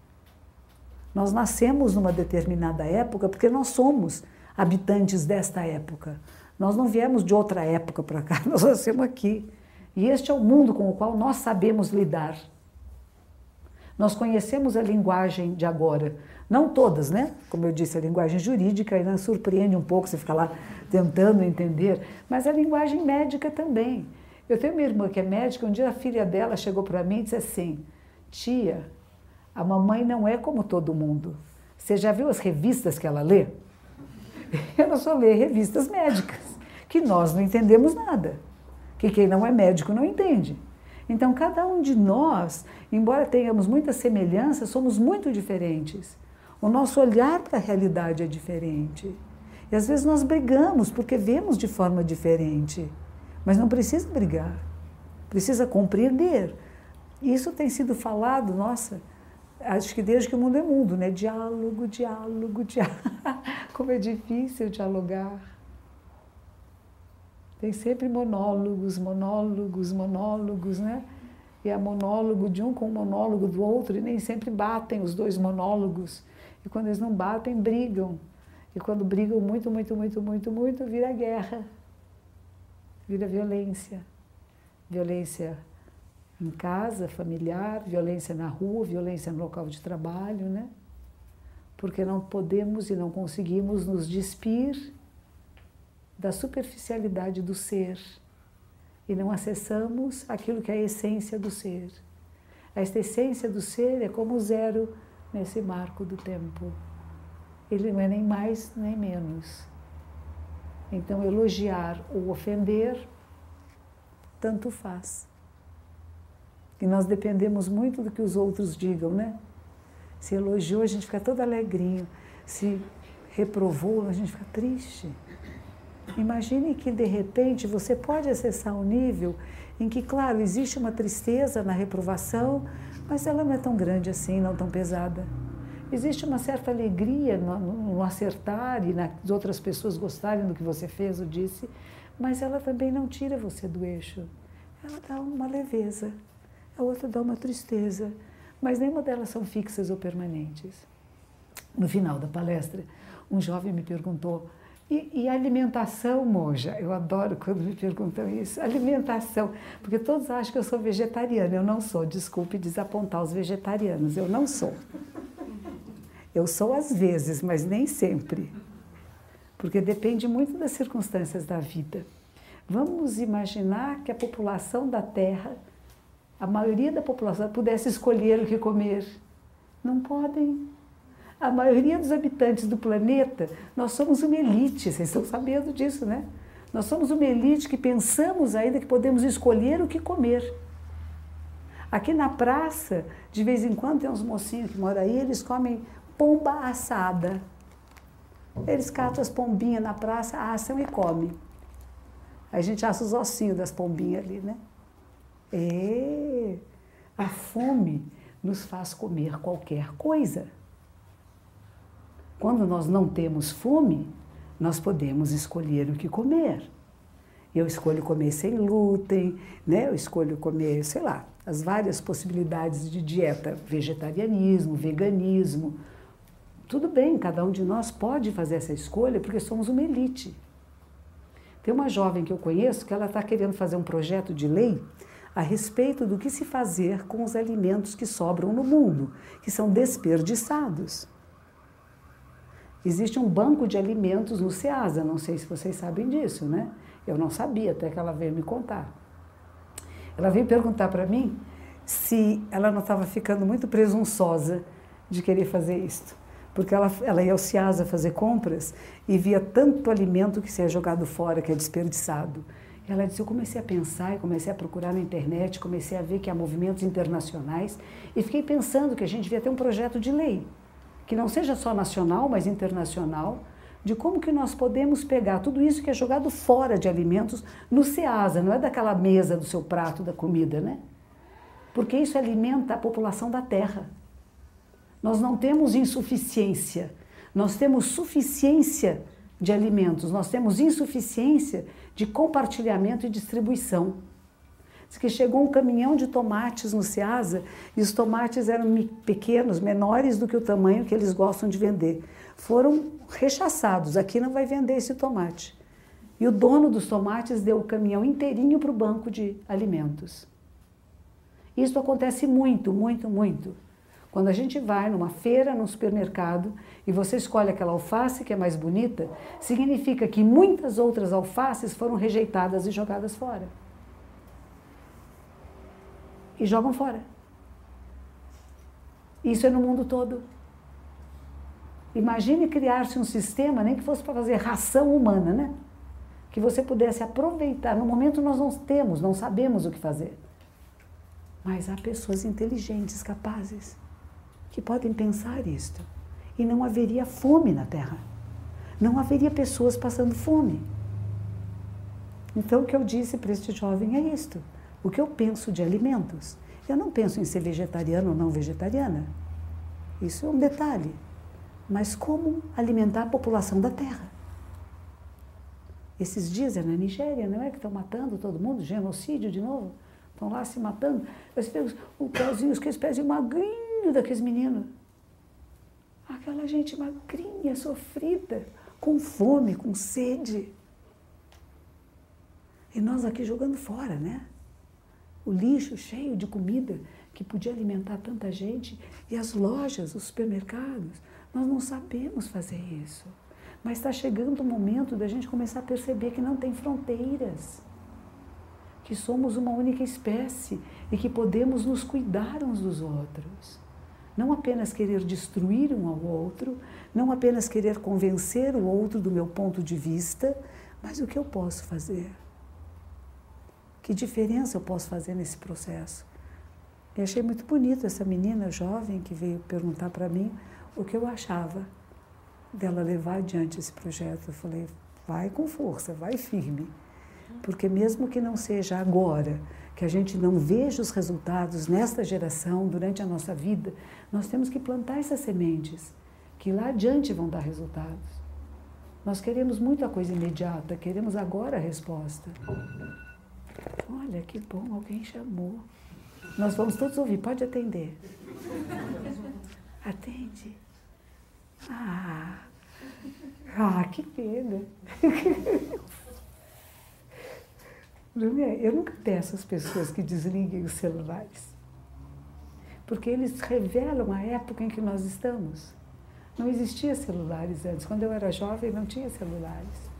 Nós nascemos numa determinada época porque nós somos habitantes desta época. Nós não viemos de outra época para cá, nós nascemos aqui. E este é o mundo com o qual nós sabemos lidar. Nós conhecemos a linguagem de agora. Não todas, né? Como eu disse, a linguagem jurídica ainda surpreende um pouco, você fica lá tentando entender, mas a linguagem médica também. Eu tenho uma irmã que é médica, um dia a filha dela chegou para mim e disse assim: Tia, a mamãe não é como todo mundo. Você já viu as revistas que ela lê? Ela só lê revistas médicas, que nós não entendemos nada. Que quem não é médico não entende. Então, cada um de nós, embora tenhamos muitas semelhanças, somos muito diferentes. O nosso olhar para a realidade é diferente. E às vezes nós brigamos porque vemos de forma diferente. Mas não precisa brigar, precisa compreender. Isso tem sido falado, nossa, acho que desde que o mundo é mundo, né? Diálogo, diálogo, diálogo. Como é difícil dialogar. Tem sempre monólogos, monólogos, monólogos, né? E é monólogo de um com o monólogo do outro, e nem sempre batem os dois monólogos. E quando eles não batem, brigam. E quando brigam muito, muito, muito, muito, muito, vira guerra, vira violência. Violência em casa, familiar, violência na rua, violência no local de trabalho, né? Porque não podemos e não conseguimos nos despir da superficialidade do ser e não acessamos aquilo que é a essência do ser. Esta essência do ser é como zero nesse marco do tempo. Ele não é nem mais nem menos. Então, elogiar ou ofender, tanto faz. E nós dependemos muito do que os outros digam, né? Se elogiou, a gente fica todo alegrinho. Se reprovou, a gente fica triste. Imagine que de repente você pode acessar um nível em que, claro, existe uma tristeza na reprovação, mas ela não é tão grande assim, não tão pesada. Existe uma certa alegria no, no acertar e nas outras pessoas gostarem do que você fez ou disse, mas ela também não tira você do eixo. ela dá uma leveza, a outra dá uma tristeza, mas nenhuma delas são fixas ou permanentes. No final da palestra, um jovem me perguntou: e, e alimentação, monja? Eu adoro quando me perguntam isso. Alimentação, porque todos acham que eu sou vegetariana. Eu não sou, desculpe desapontar os vegetarianos, eu não sou. Eu sou às vezes, mas nem sempre. Porque depende muito das circunstâncias da vida. Vamos imaginar que a população da Terra, a maioria da população, pudesse escolher o que comer. Não podem. A maioria dos habitantes do planeta, nós somos uma elite, vocês estão sabendo disso, né? Nós somos uma elite que pensamos ainda que podemos escolher o que comer. Aqui na praça, de vez em quando tem uns mocinhos que moram aí, eles comem pomba assada. Eles catam as pombinhas na praça, assam e comem. Aí a gente assa os ossinhos das pombinhas ali, né? É, a fome nos faz comer qualquer coisa. Quando nós não temos fome, nós podemos escolher o que comer. Eu escolho comer sem glúten, né? eu escolho comer, sei lá, as várias possibilidades de dieta, vegetarianismo, veganismo. Tudo bem, cada um de nós pode fazer essa escolha porque somos uma elite. Tem uma jovem que eu conheço que ela está querendo fazer um projeto de lei a respeito do que se fazer com os alimentos que sobram no mundo, que são desperdiçados. Existe um banco de alimentos no SEASA, não sei se vocês sabem disso, né? Eu não sabia até que ela veio me contar. Ela veio perguntar para mim se ela não estava ficando muito presunçosa de querer fazer isto porque ela, ela ia ao Ciasa fazer compras e via tanto alimento que se é jogado fora, que é desperdiçado. Ela disse: Eu comecei a pensar e comecei a procurar na internet, comecei a ver que há movimentos internacionais e fiquei pensando que a gente devia ter um projeto de lei, que não seja só nacional, mas internacional, de como que nós podemos pegar tudo isso que é jogado fora de alimentos no SEASA, não é daquela mesa do seu prato da comida, né? Porque isso alimenta a população da terra. Nós não temos insuficiência, nós temos suficiência de alimentos, nós temos insuficiência de compartilhamento e distribuição. Diz que chegou um caminhão de tomates no Ceasa e os tomates eram pequenos, menores do que o tamanho que eles gostam de vender. Foram rechaçados, aqui não vai vender esse tomate. E o dono dos tomates deu o caminhão inteirinho para o banco de alimentos. Isso acontece muito, muito, muito. Quando a gente vai numa feira, num supermercado, e você escolhe aquela alface que é mais bonita, significa que muitas outras alfaces foram rejeitadas e jogadas fora. E jogam fora. Isso é no mundo todo. Imagine criar-se um sistema, nem que fosse para fazer ração humana, né? Que você pudesse aproveitar. No momento nós não temos, não sabemos o que fazer. Mas há pessoas inteligentes, capazes que podem pensar isto. E não haveria fome na Terra. Não haveria pessoas passando fome. Então, o que eu disse para este jovem é isto. O que eu penso de alimentos? Eu não penso em ser vegetariano ou não vegetariana. Isso é um detalhe. Mas como alimentar a população da Terra? Esses dias é na Nigéria, não é? Que estão matando todo mundo, genocídio de novo. Estão lá se matando. Eles pegam o pezinho, aqueles pezinhos magrinhos daqueles meninos. Aquela gente magrinha, sofrida, com fome, com sede. E nós aqui jogando fora, né? O lixo cheio de comida que podia alimentar tanta gente. E as lojas, os supermercados. Nós não sabemos fazer isso. Mas está chegando o momento da gente começar a perceber que não tem fronteiras. Que somos uma única espécie e que podemos nos cuidar uns dos outros. Não apenas querer destruir um ao outro, não apenas querer convencer o outro do meu ponto de vista, mas o que eu posso fazer? Que diferença eu posso fazer nesse processo? Eu achei muito bonito essa menina jovem que veio perguntar para mim o que eu achava dela levar adiante esse projeto. Eu falei, vai com força, vai firme, porque mesmo que não seja agora, que a gente não veja os resultados nesta geração, durante a nossa vida, nós temos que plantar essas sementes, que lá adiante vão dar resultados. Nós queremos muita coisa imediata, queremos agora a resposta. Olha que bom, alguém chamou. Nós vamos todos ouvir, pode atender. Atende. Ah, ah que pena. Eu nunca peço às pessoas que desliguem os celulares, porque eles revelam a época em que nós estamos. Não existia celulares antes. Quando eu era jovem, não tinha celulares.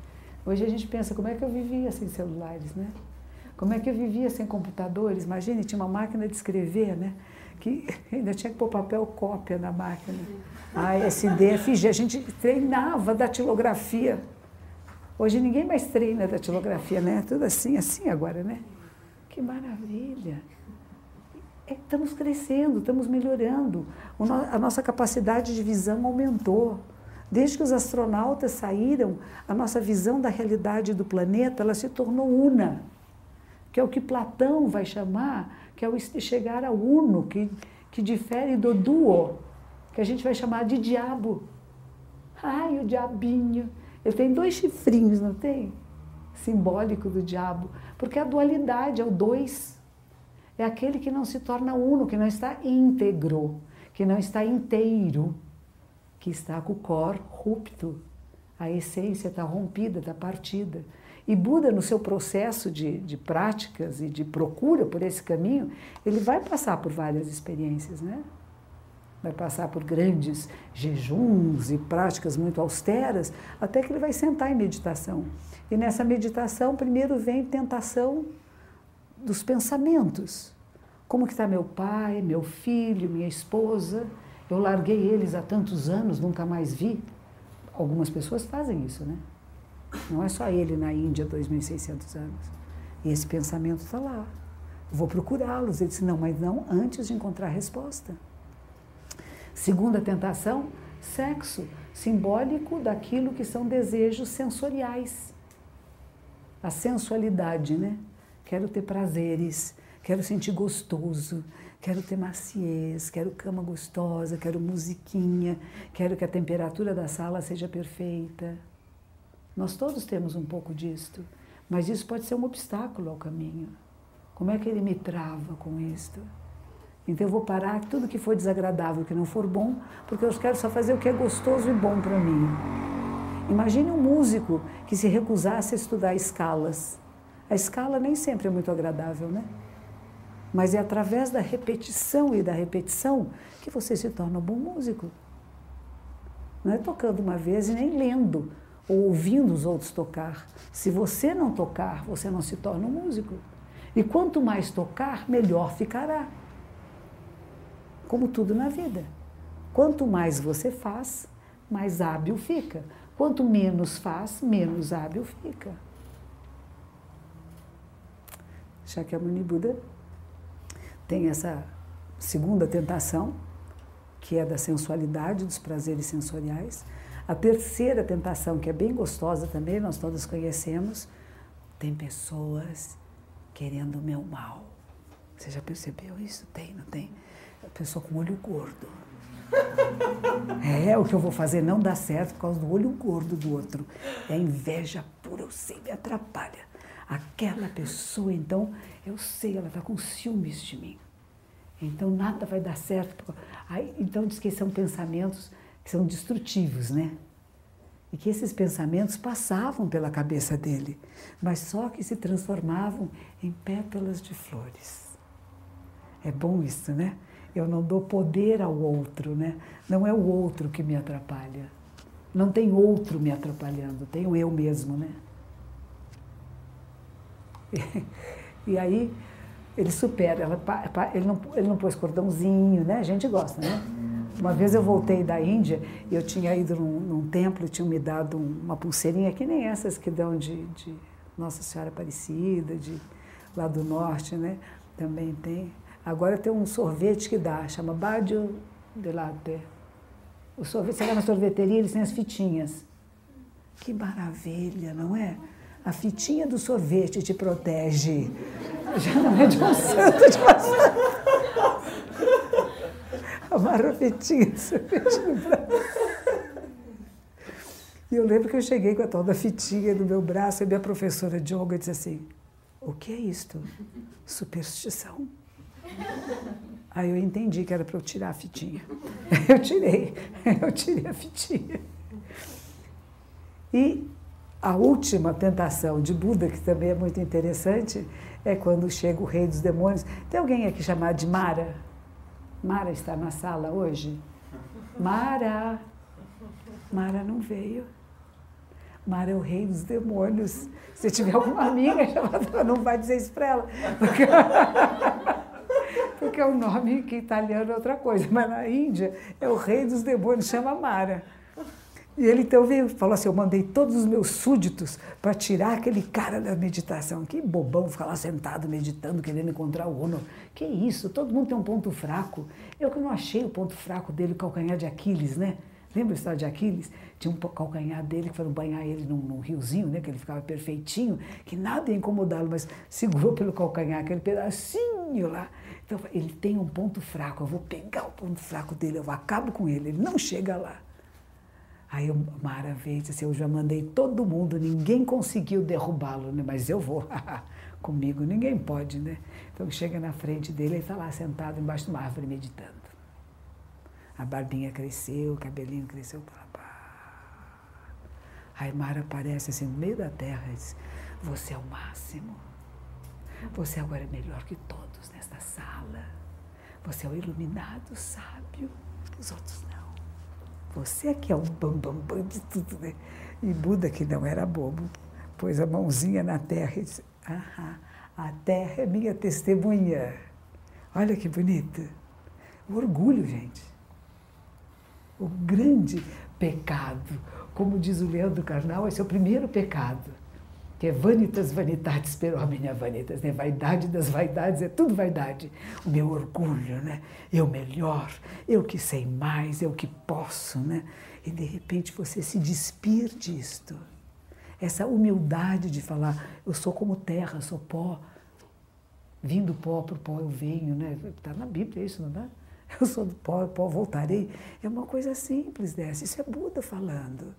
Hoje a gente pensa como é que eu vivia sem celulares, né? Como é que eu vivia sem computadores? Imagine, tinha uma máquina de escrever, né? Que ainda tinha que pôr papel cópia na máquina. A SD, FG, a gente treinava datilografia. Hoje ninguém mais treina datilografia, né? Tudo assim, assim agora, né? Que maravilha! É, estamos crescendo, estamos melhorando. A nossa capacidade de visão aumentou. Desde que os astronautas saíram, a nossa visão da realidade do planeta ela se tornou una, que é o que Platão vai chamar, que é o chegar ao uno, que, que difere do duo, que a gente vai chamar de diabo. Ai, o diabinho. Ele tem dois chifrinhos, não tem? Simbólico do diabo. Porque a dualidade é o dois. É aquele que não se torna uno, que não está íntegro, que não está inteiro que está com o cor rupto, a essência está rompida, está partida. E Buda, no seu processo de, de práticas e de procura por esse caminho, ele vai passar por várias experiências, né? Vai passar por grandes jejuns e práticas muito austeras, até que ele vai sentar em meditação. E nessa meditação, primeiro vem tentação dos pensamentos. Como que está meu pai, meu filho, minha esposa? Eu larguei eles há tantos anos, nunca mais vi. Algumas pessoas fazem isso, né? Não é só ele na Índia, 2.600 anos. E esse pensamento está lá. Vou procurá-los. Ele disse: não, mas não antes de encontrar a resposta. Segunda tentação: sexo, simbólico daquilo que são desejos sensoriais. A sensualidade, né? Quero ter prazeres, quero sentir gostoso, Quero ter maciez, quero cama gostosa, quero musiquinha, quero que a temperatura da sala seja perfeita. Nós todos temos um pouco disto, mas isso pode ser um obstáculo ao caminho. Como é que ele me trava com isto? Então eu vou parar tudo que for desagradável, que não for bom, porque eu quero só fazer o que é gostoso e bom para mim. Imagine um músico que se recusasse a estudar escalas. A escala nem sempre é muito agradável, né? Mas é através da repetição e da repetição que você se torna um bom músico. Não é tocando uma vez e nem lendo ou ouvindo os outros tocar. Se você não tocar, você não se torna um músico. E quanto mais tocar, melhor ficará. Como tudo na vida. Quanto mais você faz, mais hábil fica. Quanto menos faz, menos hábil fica. Shakyamuni Buda tem essa segunda tentação, que é da sensualidade, dos prazeres sensoriais. A terceira tentação, que é bem gostosa também, nós todos conhecemos, tem pessoas querendo o meu mal. Você já percebeu isso? Tem, não tem? A pessoa com olho gordo. É, o que eu vou fazer não dá certo por causa do olho gordo do outro. É inveja pura, eu sei, me atrapalha. Aquela pessoa, então, eu sei, ela está com ciúmes de mim. Então nada vai dar certo. Aí, então diz que são pensamentos que são destrutivos, né? E que esses pensamentos passavam pela cabeça dele, mas só que se transformavam em pétalas de flores. É bom isso, né? Eu não dou poder ao outro, né? Não é o outro que me atrapalha. Não tem outro me atrapalhando, tenho eu mesmo, né? E aí ele supera, ela, ele, não, ele não pôs cordãozinho, né? A gente gosta, né? Uma vez eu voltei da Índia e eu tinha ido num, num templo e tinham me dado uma pulseirinha que nem essas que dão de, de Nossa Senhora Aparecida, de lá do norte, né? Também tem. Agora tem um sorvete que dá, chama Badio de Latte. O sorvete, você vai na sorveteria, eles têm as fitinhas. Que maravilha, não é? A fitinha do sorvete te protege. Já não é de um santo, de uma santa. Amarra a fitinha no braço. E eu lembro que eu cheguei com a tal da fitinha no meu braço e minha professora de yoga disse assim, O que é isto? Superstição. Aí eu entendi que era para eu tirar a fitinha. Eu tirei, eu tirei a fitinha. E a última tentação de Buda, que também é muito interessante, é quando chega o rei dos demônios. Tem alguém aqui chamado de Mara? Mara está na sala hoje? Mara! Mara não veio. Mara é o rei dos demônios. Se tiver alguma amiga não vai dizer isso para ela. Porque... porque é um nome que italiano é outra coisa, mas na Índia é o rei dos demônios, chama Mara. E ele então veio falou assim: Eu mandei todos os meus súditos para tirar aquele cara da meditação. Que bobão ficar lá sentado meditando, querendo encontrar o Ono. Que isso? Todo mundo tem um ponto fraco. Eu que não achei o ponto fraco dele, o calcanhar de Aquiles, né? Lembra a história de Aquiles? Tinha um calcanhar dele que foram banhar ele num, num, riozinho, né? Que ele ficava perfeitinho, que nada ia incomodá-lo, mas segurou pelo calcanhar aquele pedacinho lá. Então, ele tem um ponto fraco, eu vou pegar o ponto fraco dele, eu acabo com ele, ele não chega lá. Aí o Mara veio e disse eu já mandei todo mundo, ninguém conseguiu derrubá-lo, né? mas eu vou. Comigo ninguém pode, né? Então chega na frente dele, ele está lá sentado embaixo de uma árvore meditando. A barbinha cresceu, o cabelinho cresceu. Pá, Aí Mara aparece assim no meio da terra e diz, você é o máximo. Você agora é melhor que todos nesta sala. Você é o iluminado sábio. Os outros não. Você é que é o bambambam bam, bam de tudo, né? E Buda, que não era bobo, pôs a mãozinha na terra e disse: a terra é minha testemunha. Olha que bonito. O orgulho, gente. O grande pecado, como diz o Leandro Carnal, esse é o primeiro pecado que é vanitas vanitatis per hominem vanitas, né? Vaidade das vaidades, é tudo vaidade. O meu orgulho, né? Eu melhor, eu que sei mais, eu que posso, né? E de repente você se despir disto. Essa humildade de falar, eu sou como terra, sou pó. Vindo pó para o pó eu venho, né? Está na Bíblia isso, não dá? Eu sou do pó, pó voltarei. É uma coisa simples dessa. Isso é Buda falando.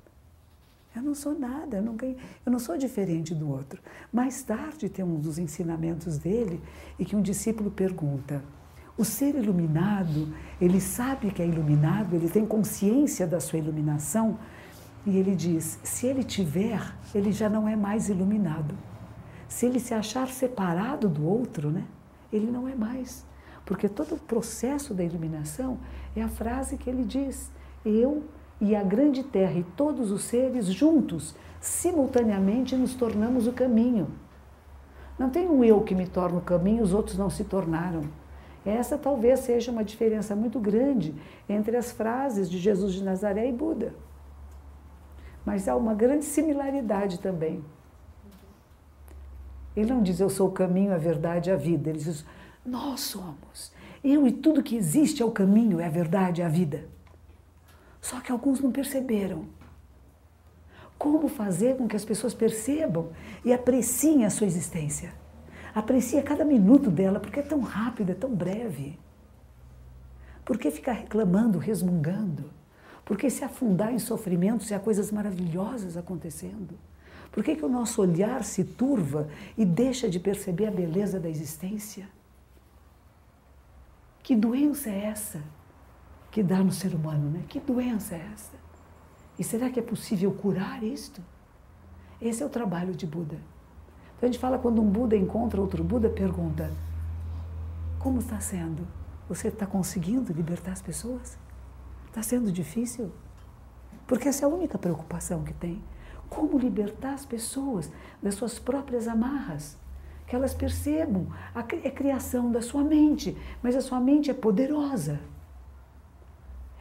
Eu não sou nada, eu não, ganho, eu não sou diferente do outro. Mais tarde tem um dos ensinamentos dele e que um discípulo pergunta: o ser iluminado, ele sabe que é iluminado, ele tem consciência da sua iluminação e ele diz: se ele tiver, ele já não é mais iluminado. Se ele se achar separado do outro, né, ele não é mais. Porque todo o processo da iluminação é a frase que ele diz: eu e a grande terra e todos os seres juntos, simultaneamente nos tornamos o caminho. Não tem um eu que me torna o caminho, os outros não se tornaram. Essa talvez seja uma diferença muito grande entre as frases de Jesus de Nazaré e Buda. Mas há uma grande similaridade também. Ele não diz eu sou o caminho, a verdade a vida. Ele diz nós somos. Eu e tudo que existe é o caminho, é a verdade, é a vida. Só que alguns não perceberam. Como fazer com que as pessoas percebam e apreciem a sua existência? Apreciem cada minuto dela, porque é tão rápido, é tão breve. Por que ficar reclamando, resmungando? Por que se afundar em sofrimento se há coisas maravilhosas acontecendo? Por que, que o nosso olhar se turva e deixa de perceber a beleza da existência? Que doença é essa? Que dá no ser humano, né? Que doença é essa? E será que é possível curar isto? Esse é o trabalho de Buda. Então a gente fala quando um Buda encontra outro Buda, pergunta: Como está sendo? Você está conseguindo libertar as pessoas? Está sendo difícil? Porque essa é a única preocupação que tem. Como libertar as pessoas das suas próprias amarras? Que elas percebam a é criação da sua mente, mas a sua mente é poderosa.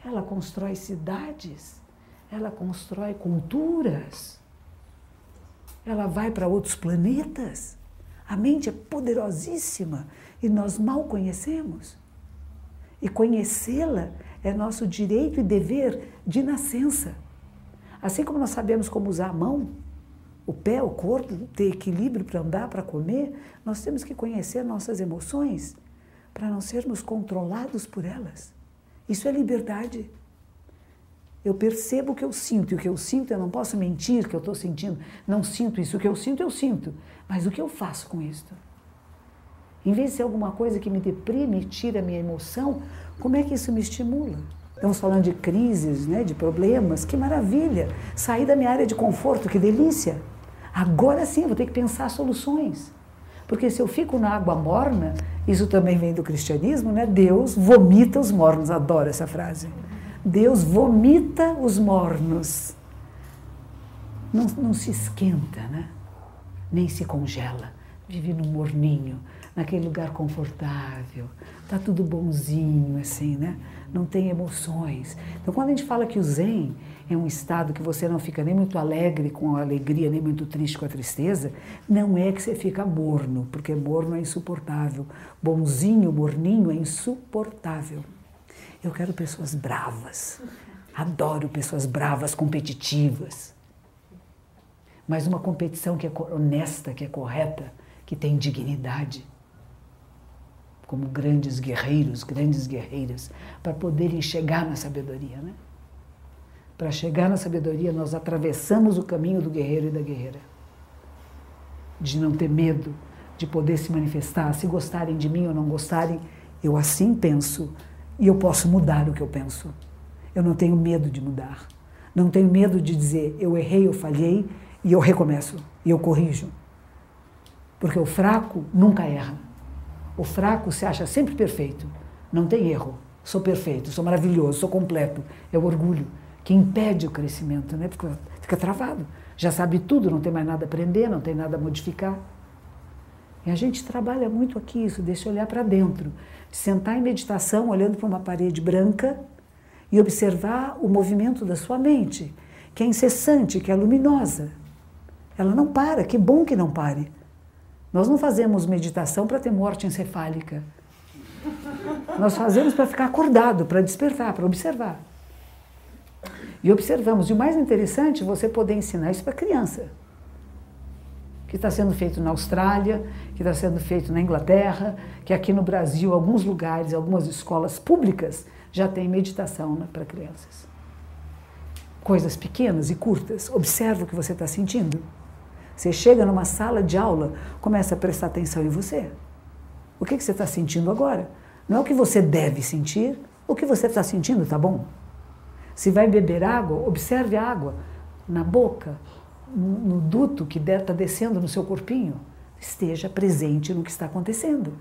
Ela constrói cidades, ela constrói culturas, ela vai para outros planetas. A mente é poderosíssima e nós mal conhecemos. E conhecê-la é nosso direito e dever de nascença. Assim como nós sabemos como usar a mão, o pé, o corpo, ter equilíbrio para andar, para comer, nós temos que conhecer nossas emoções para não sermos controlados por elas. Isso é liberdade. Eu percebo o que eu sinto, e o que eu sinto eu não posso mentir que eu estou sentindo. Não sinto isso, o que eu sinto, eu sinto. Mas o que eu faço com isso? Em vez de ser alguma coisa que me deprime tira a minha emoção, como é que isso me estimula? Estamos falando de crises, né, de problemas, que maravilha! Sair da minha área de conforto, que delícia! Agora sim vou ter que pensar soluções. Porque se eu fico na água morna, isso também vem do cristianismo, né? Deus vomita os mornos, adoro essa frase. Deus vomita os mornos. Não, não se esquenta, né? Nem se congela. Vive no morninho, naquele lugar confortável. Tá tudo bonzinho, assim, né? Não tem emoções. Então, quando a gente fala que o Zen é um estado que você não fica nem muito alegre com a alegria, nem muito triste com a tristeza, não é que você fica morno, porque morno é insuportável. Bonzinho, morninho é insuportável. Eu quero pessoas bravas. Adoro pessoas bravas, competitivas. Mas uma competição que é honesta, que é correta, que tem dignidade. Como grandes guerreiros, grandes guerreiras, para poderem chegar na sabedoria, né? Para chegar na sabedoria, nós atravessamos o caminho do guerreiro e da guerreira. De não ter medo, de poder se manifestar. Se gostarem de mim ou não gostarem, eu assim penso e eu posso mudar o que eu penso. Eu não tenho medo de mudar. Não tenho medo de dizer eu errei, eu falhei e eu recomeço e eu corrijo. Porque o fraco nunca erra. O fraco se acha sempre perfeito. Não tem erro. Sou perfeito, sou maravilhoso, sou completo. É o orgulho que impede o crescimento, né? Fica, fica travado. Já sabe tudo, não tem mais nada a aprender, não tem nada a modificar. E a gente trabalha muito aqui isso, deixa olhar para dentro. Sentar em meditação, olhando para uma parede branca e observar o movimento da sua mente, que é incessante, que é luminosa. Ela não para, que bom que não pare. Nós não fazemos meditação para ter morte encefálica. Nós fazemos para ficar acordado, para despertar, para observar. E observamos. E o mais interessante você poder ensinar isso para criança. Que está sendo feito na Austrália, que está sendo feito na Inglaterra, que aqui no Brasil, alguns lugares, algumas escolas públicas já tem meditação né, para crianças. Coisas pequenas e curtas. Observa o que você está sentindo. Você chega numa sala de aula, começa a prestar atenção em você. O que, que você está sentindo agora? Não é o que você deve sentir, o que você está sentindo, tá bom? Se vai beber água, observe a água na boca, no duto que está descendo no seu corpinho. Esteja presente no que está acontecendo.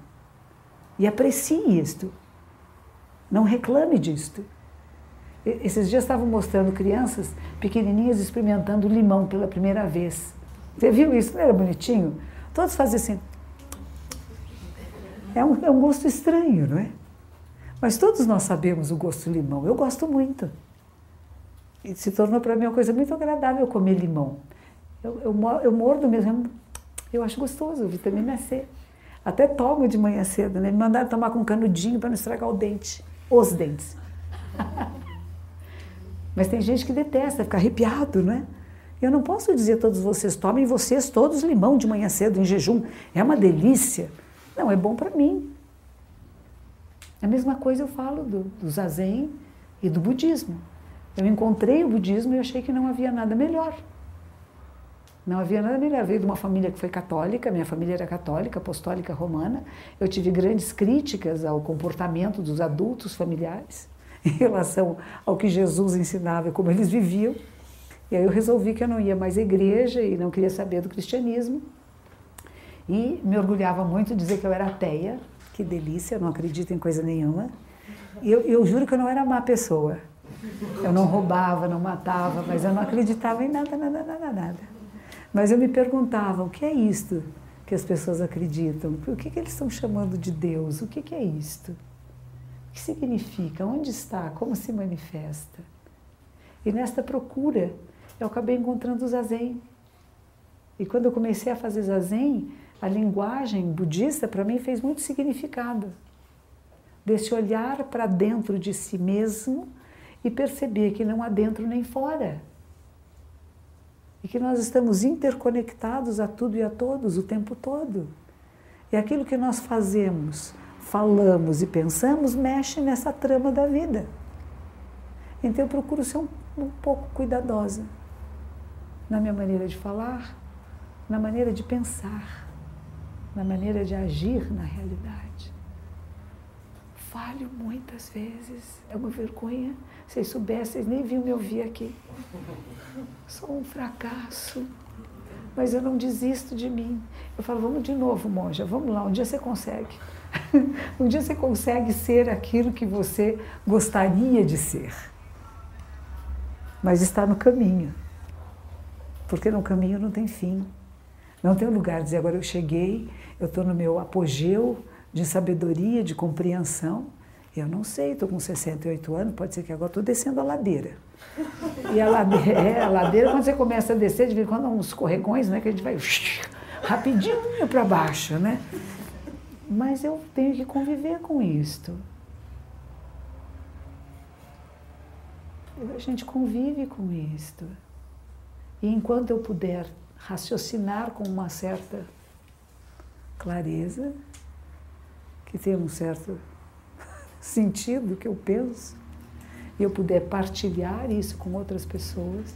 E aprecie isto. Não reclame disto. Esses dias estavam mostrando crianças pequenininhas experimentando limão pela primeira vez. Você viu isso? Não era bonitinho? Todos fazem assim. É um, é um gosto estranho, não é? Mas todos nós sabemos o gosto do limão. Eu gosto muito. E se tornou para mim uma coisa muito agradável comer limão. Eu, eu, eu mordo mesmo, eu acho gostoso, vitamina C. Até tomo de manhã cedo, né? Me mandaram tomar com canudinho para não estragar o dente, os dentes. Mas tem gente que detesta, fica arrepiado, né? Eu não posso dizer a todos vocês, tomem vocês todos limão de manhã cedo em jejum. É uma delícia. Não, é bom para mim. A mesma coisa eu falo do, do zazen e do budismo. Eu encontrei o budismo e achei que não havia nada melhor. Não havia nada melhor. Eu veio de uma família que foi católica, minha família era católica, apostólica romana. Eu tive grandes críticas ao comportamento dos adultos familiares em relação ao que Jesus ensinava e como eles viviam. E aí eu resolvi que eu não ia mais à igreja e não queria saber do cristianismo. E me orgulhava muito de dizer que eu era ateia. Que delícia, eu não acredito em coisa nenhuma. E eu, eu juro que eu não era má pessoa. Eu não roubava, não matava, mas eu não acreditava em nada, nada, nada, nada. Mas eu me perguntava, o que é isto que as pessoas acreditam? O que, que eles estão chamando de Deus? O que, que é isto? O que significa? Onde está? Como se manifesta? E nesta procura, eu acabei encontrando o Zazen. E quando eu comecei a fazer Zazen, a linguagem budista para mim fez muito significado. Desse olhar para dentro de si mesmo e perceber que não há dentro nem fora. E que nós estamos interconectados a tudo e a todos o tempo todo. E aquilo que nós fazemos, falamos e pensamos mexe nessa trama da vida. Então eu procuro ser um um pouco cuidadosa na minha maneira de falar, na maneira de pensar, na maneira de agir na realidade. Falho muitas vezes, é uma vergonha. Vocês soubessem, nem viam me ouvir aqui. Sou um fracasso, mas eu não desisto de mim. Eu falo, vamos de novo, monja, vamos lá, um dia você consegue. um dia você consegue ser aquilo que você gostaria de ser. Mas está no caminho. Porque no caminho não tem fim. Não tem lugar de dizer agora eu cheguei, eu estou no meu apogeu de sabedoria, de compreensão. Eu não sei, estou com 68 anos, pode ser que agora estou descendo a ladeira. E a ladeira, é, a ladeira, quando você começa a descer, de vez em quando uns escorregões, né, que a gente vai rapidinho para baixo, né? Mas eu tenho que conviver com isto. A gente convive com isto. E enquanto eu puder raciocinar com uma certa clareza, que tem um certo sentido que eu penso, e eu puder partilhar isso com outras pessoas,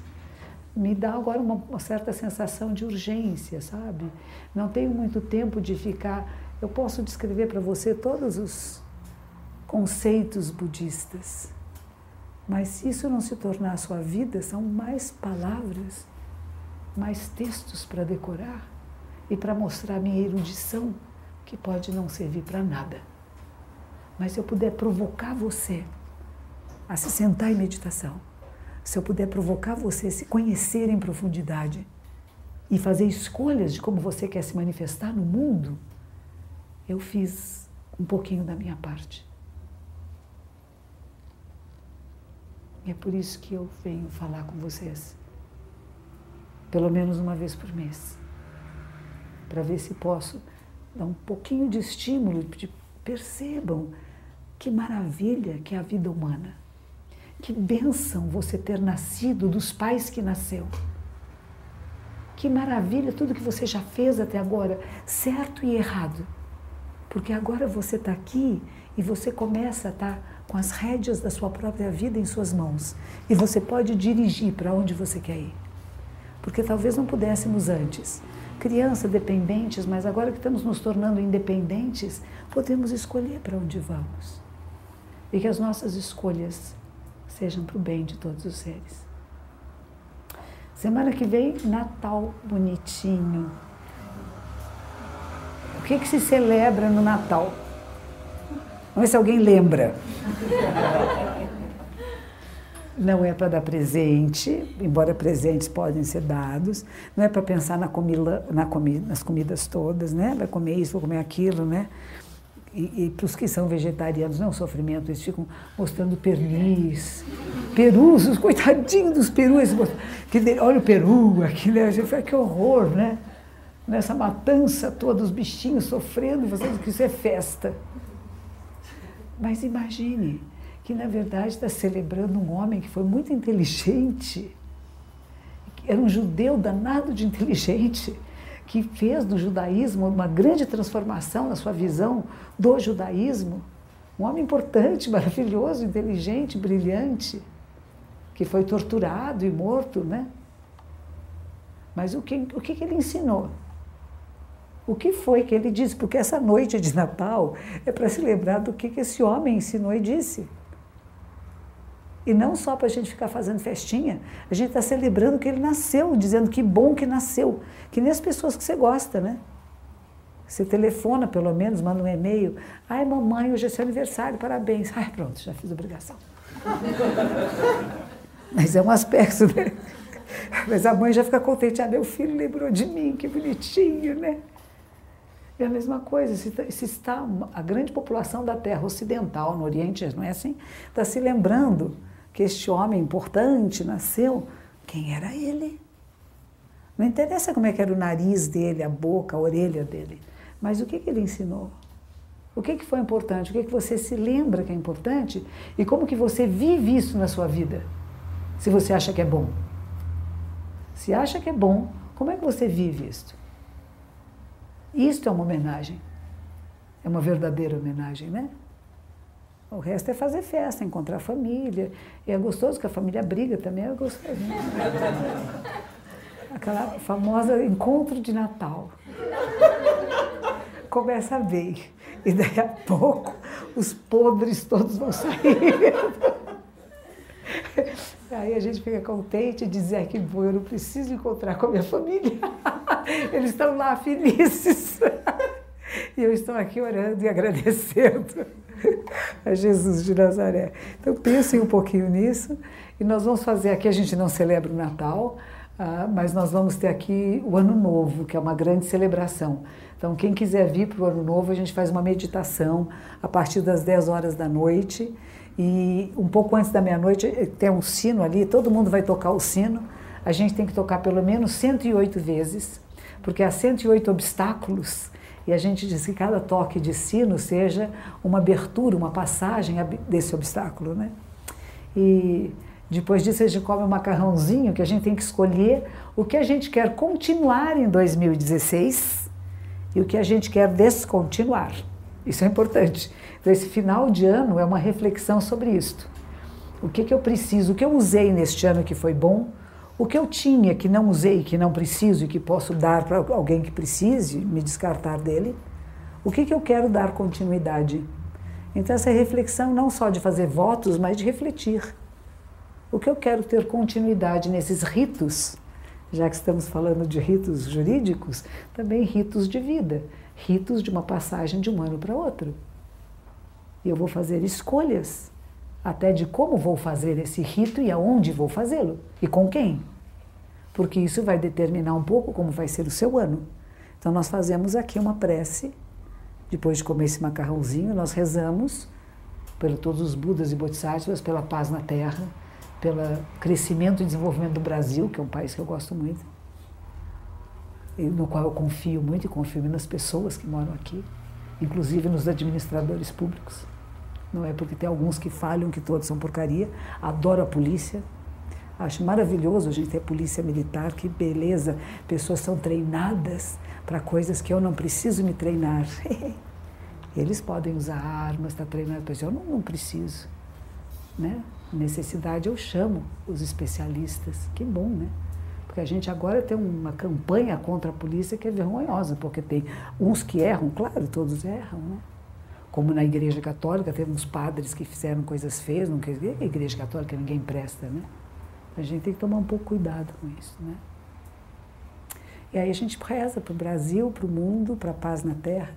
me dá agora uma, uma, certa sensação de urgência, sabe? Não tenho muito tempo de ficar. Eu posso descrever para você todos os conceitos budistas, mas se isso não se tornar a sua vida, são mais palavras mais textos para decorar e para mostrar minha erudição, que pode não servir para nada. Mas se eu puder provocar você a se sentar em meditação, se eu puder provocar você a se conhecer em profundidade e fazer escolhas de como você quer se manifestar no mundo, eu fiz um pouquinho da minha parte. E é por isso que eu venho falar com vocês pelo menos uma vez por mês, para ver se posso dar um pouquinho de estímulo, de percebam que maravilha que é a vida humana. Que bênção você ter nascido dos pais que nasceu. Que maravilha tudo que você já fez até agora, certo e errado. Porque agora você está aqui e você começa a estar tá com as rédeas da sua própria vida em suas mãos. E você pode dirigir para onde você quer ir porque talvez não pudéssemos antes. Criança dependentes, mas agora que estamos nos tornando independentes, podemos escolher para onde vamos. E que as nossas escolhas sejam para o bem de todos os seres. Semana que vem, Natal bonitinho. O que, que se celebra no Natal? Vamos ver se alguém lembra. não é para dar presente, embora presentes podem ser dados, não é para pensar na comida, na comida, nas comidas todas, né? Vai comer isso, vou comer aquilo, né? E, e para os que são vegetarianos, não é um sofrimento, eles ficam mostrando pernis, perus, os coitadinhos dos perus, que, olha o peru, aquilo, né? que horror, né? Nessa matança toda, os bichinhos sofrendo, diz que isso é festa. Mas imagine, que na verdade está celebrando um homem que foi muito inteligente, era um judeu danado de inteligente, que fez do judaísmo uma grande transformação na sua visão do judaísmo. Um homem importante, maravilhoso, inteligente, brilhante, que foi torturado e morto, né? Mas o que, o que, que ele ensinou? O que foi que ele disse? Porque essa noite de Natal é para se lembrar do que, que esse homem ensinou e disse. E não só para a gente ficar fazendo festinha, a gente está celebrando que ele nasceu, dizendo que bom que nasceu. Que nem as pessoas que você gosta, né? Você telefona, pelo menos, manda um e-mail. Ai, mamãe, hoje é seu aniversário, parabéns. Ai, pronto, já fiz obrigação. Mas é um aspecto, né? Mas a mãe já fica contente. Ah, meu filho lembrou de mim, que bonitinho, né? É a mesma coisa, se, se, está a grande população da Terra ocidental, no Oriente, não é assim? Está se lembrando que este homem importante nasceu, quem era ele? Não interessa como é que era o nariz dele, a boca, a orelha dele, mas o que, que ele ensinou? O que, que foi importante? O que, que você se lembra que é importante? E como que você vive isso na sua vida? Se você acha que é bom. Se acha que é bom, como é que você vive isto? Isto é uma homenagem. É uma verdadeira homenagem, né? O resto é fazer festa, encontrar família. E é gostoso que a família briga também, é gostoso. Aquela famosa encontro de Natal. Começa bem. E daí a pouco os podres todos vão sair. Aí a gente fica contente e diz, é que bom, eu não preciso encontrar com a minha família. Eles estão lá felizes. E eu estou aqui orando e agradecendo a Jesus de Nazaré. Então pensem um pouquinho nisso. E nós vamos fazer aqui, a gente não celebra o Natal, uh, mas nós vamos ter aqui o Ano Novo, que é uma grande celebração. Então, quem quiser vir para o Ano Novo, a gente faz uma meditação a partir das 10 horas da noite. E um pouco antes da meia-noite eh, tem um sino ali, todo mundo vai tocar o sino. A gente tem que tocar pelo menos 108 vezes, porque há 108 obstáculos. E a gente diz que cada toque de sino seja uma abertura, uma passagem desse obstáculo, né? E depois disso a gente come um macarrãozinho que a gente tem que escolher o que a gente quer continuar em 2016 e o que a gente quer descontinuar. Isso é importante. Então, esse final de ano é uma reflexão sobre isto. O que, que eu preciso, o que eu usei neste ano que foi bom, o que eu tinha que não usei, que não preciso e que posso dar para alguém que precise, me descartar dele, o que, que eu quero dar continuidade. Então, essa reflexão não só de fazer votos, mas de refletir. O que eu quero ter continuidade nesses ritos já que estamos falando de ritos jurídicos, também ritos de vida, ritos de uma passagem de um ano para outro. E eu vou fazer escolhas até de como vou fazer esse rito e aonde vou fazê-lo e com quem. Porque isso vai determinar um pouco como vai ser o seu ano. Então nós fazemos aqui uma prece, depois de comer esse macarrãozinho, nós rezamos por todos os Budas e Bodhisattvas, pela paz na terra, pelo crescimento e desenvolvimento do Brasil, que é um país que eu gosto muito, no qual eu confio muito e confio nas pessoas que moram aqui, inclusive nos administradores públicos. Não é porque tem alguns que falham que todos são porcaria. Adoro a polícia. Acho maravilhoso a gente ter polícia militar, que beleza. Pessoas são treinadas para coisas que eu não preciso me treinar. Eles podem usar armas, estar tá treinando, mas eu não, não preciso. Né? necessidade, eu chamo os especialistas. Que bom, né? Porque a gente agora tem uma campanha contra a polícia que é vergonhosa, porque tem uns que erram, claro, todos erram, né? Como na Igreja Católica, temos padres que fizeram coisas feias, não quer dizer, a Igreja Católica ninguém presta, né? A gente tem que tomar um pouco cuidado com isso, né? E aí a gente reza para o Brasil, para o mundo, para a paz na terra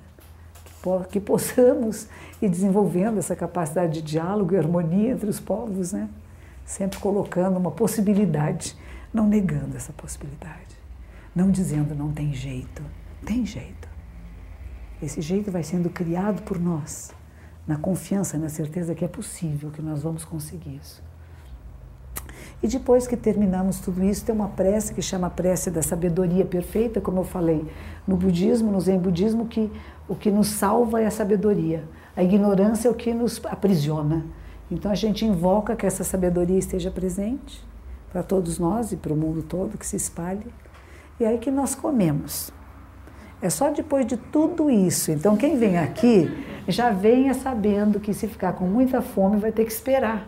que possamos ir desenvolvendo essa capacidade de diálogo e harmonia entre os povos, né? sempre colocando uma possibilidade, não negando essa possibilidade, não dizendo não tem jeito, tem jeito. Esse jeito vai sendo criado por nós, na confiança, na certeza que é possível, que nós vamos conseguir isso. E depois que terminamos tudo isso, tem uma prece que chama prece da sabedoria perfeita, como eu falei no budismo, no zen budismo, que o que nos salva é a sabedoria. A ignorância é o que nos aprisiona. Então a gente invoca que essa sabedoria esteja presente para todos nós e para o mundo todo, que se espalhe. E aí que nós comemos. É só depois de tudo isso. Então quem vem aqui já venha sabendo que se ficar com muita fome vai ter que esperar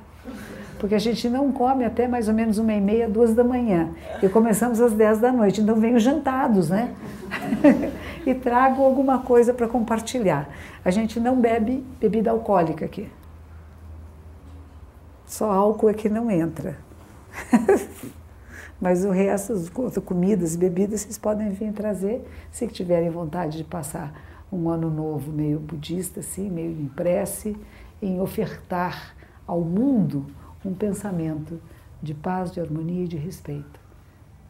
porque a gente não come até mais ou menos uma e meia, duas da manhã. E começamos às dez da noite, então venho jantados, né? e trago alguma coisa para compartilhar. A gente não bebe bebida alcoólica aqui. Só álcool é que não entra. Mas o resto, as comidas e bebidas, vocês podem vir trazer se tiverem vontade de passar um ano novo meio budista, assim, meio em prece, em ofertar ao mundo um pensamento de paz, de harmonia e de respeito.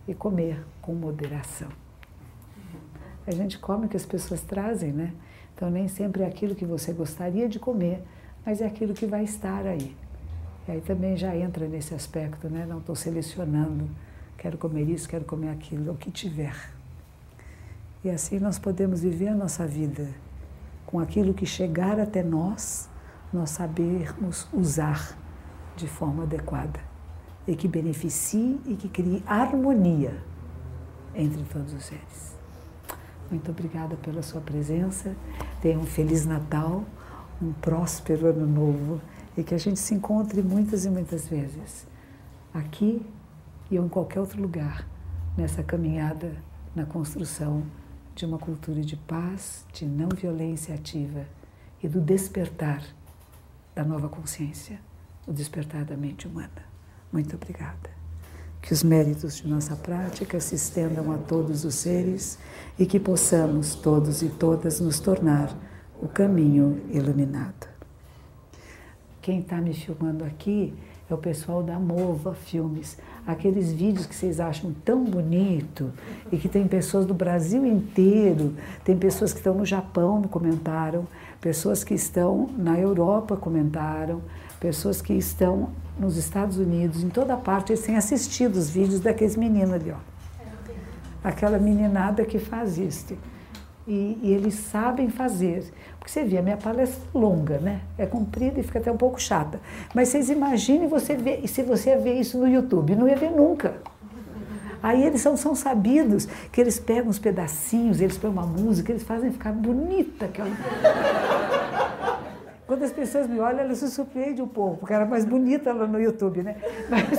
E comer com moderação. A gente come o que as pessoas trazem, né? Então nem sempre é aquilo que você gostaria de comer, mas é aquilo que vai estar aí. E aí também já entra nesse aspecto, né? Não estou selecionando, quero comer isso, quero comer aquilo, é o que tiver. E assim nós podemos viver a nossa vida com aquilo que chegar até nós, nós sabermos usar de forma adequada e que beneficie e que crie harmonia entre todos os seres. Muito obrigada pela sua presença. Tenha um feliz Natal, um próspero ano novo e que a gente se encontre muitas e muitas vezes, aqui e ou em qualquer outro lugar, nessa caminhada na construção de uma cultura de paz, de não violência ativa e do despertar da nova consciência, o despertar da mente humana. Muito obrigada. Que os méritos de nossa prática se estendam a todos os seres e que possamos todos e todas nos tornar o caminho iluminado. Quem está me filmando aqui é o pessoal da Mova Filmes. Aqueles vídeos que vocês acham tão bonito e que tem pessoas do Brasil inteiro, tem pessoas que estão no Japão me comentaram, pessoas que estão na Europa comentaram, pessoas que estão nos Estados Unidos, em toda parte, eles têm assistido os vídeos daqueles meninos ali, ó. Aquela meninada que faz isso. E, e, eles sabem fazer. Porque você vê, a minha palestra é longa, né? É comprida e fica até um pouco chata. Mas vocês imaginem você ver, se você ver isso no YouTube, não ia ver nunca. Aí eles são, são sabidos que eles pegam uns pedacinhos, eles põem uma música, eles fazem ficar bonita aquela. Quando as pessoas me olham, elas se surpreendem um pouco, porque era mais bonita lá no YouTube, né? Mas,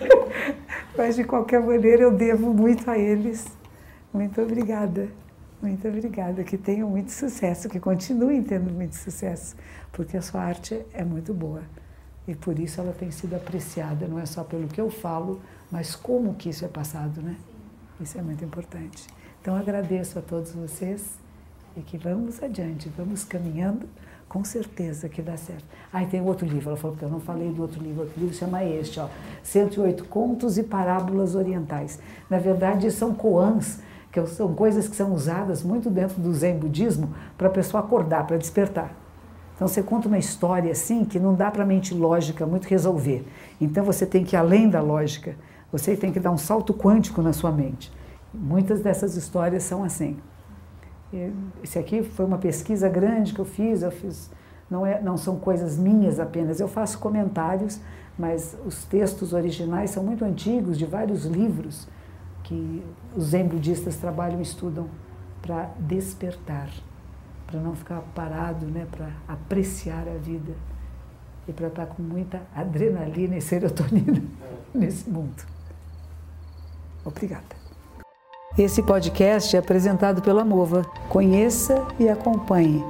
mas de qualquer maneira eu devo muito a eles. Muito obrigada. Muito obrigada. Que tenham muito sucesso, que continuem tendo muito sucesso, porque a sua arte é muito boa. E por isso ela tem sido apreciada, não é só pelo que eu falo, mas como que isso é passado, né? Isso é muito importante. Então agradeço a todos vocês e que vamos adiante, vamos caminhando, com certeza que dá certo. Ah, e tem outro livro, ela falou que eu não falei do outro livro, outro livro chama este, ó, 108 Contos e Parábolas Orientais. Na verdade, são koans, que são coisas que são usadas muito dentro do Zen budismo para a pessoa acordar, para despertar. Então você conta uma história assim que não dá para a mente lógica muito resolver. Então você tem que ir além da lógica, você tem que dar um salto quântico na sua mente. Muitas dessas histórias são assim. Esse aqui foi uma pesquisa grande que eu fiz, eu fiz não, é, não são coisas minhas apenas, eu faço comentários, mas os textos originais são muito antigos, de vários livros que os zen budistas trabalham e estudam para despertar, para não ficar parado, né, para apreciar a vida e para estar com muita adrenalina e serotonina nesse mundo. Obrigada. Esse podcast é apresentado pela Mova. Conheça e acompanhe.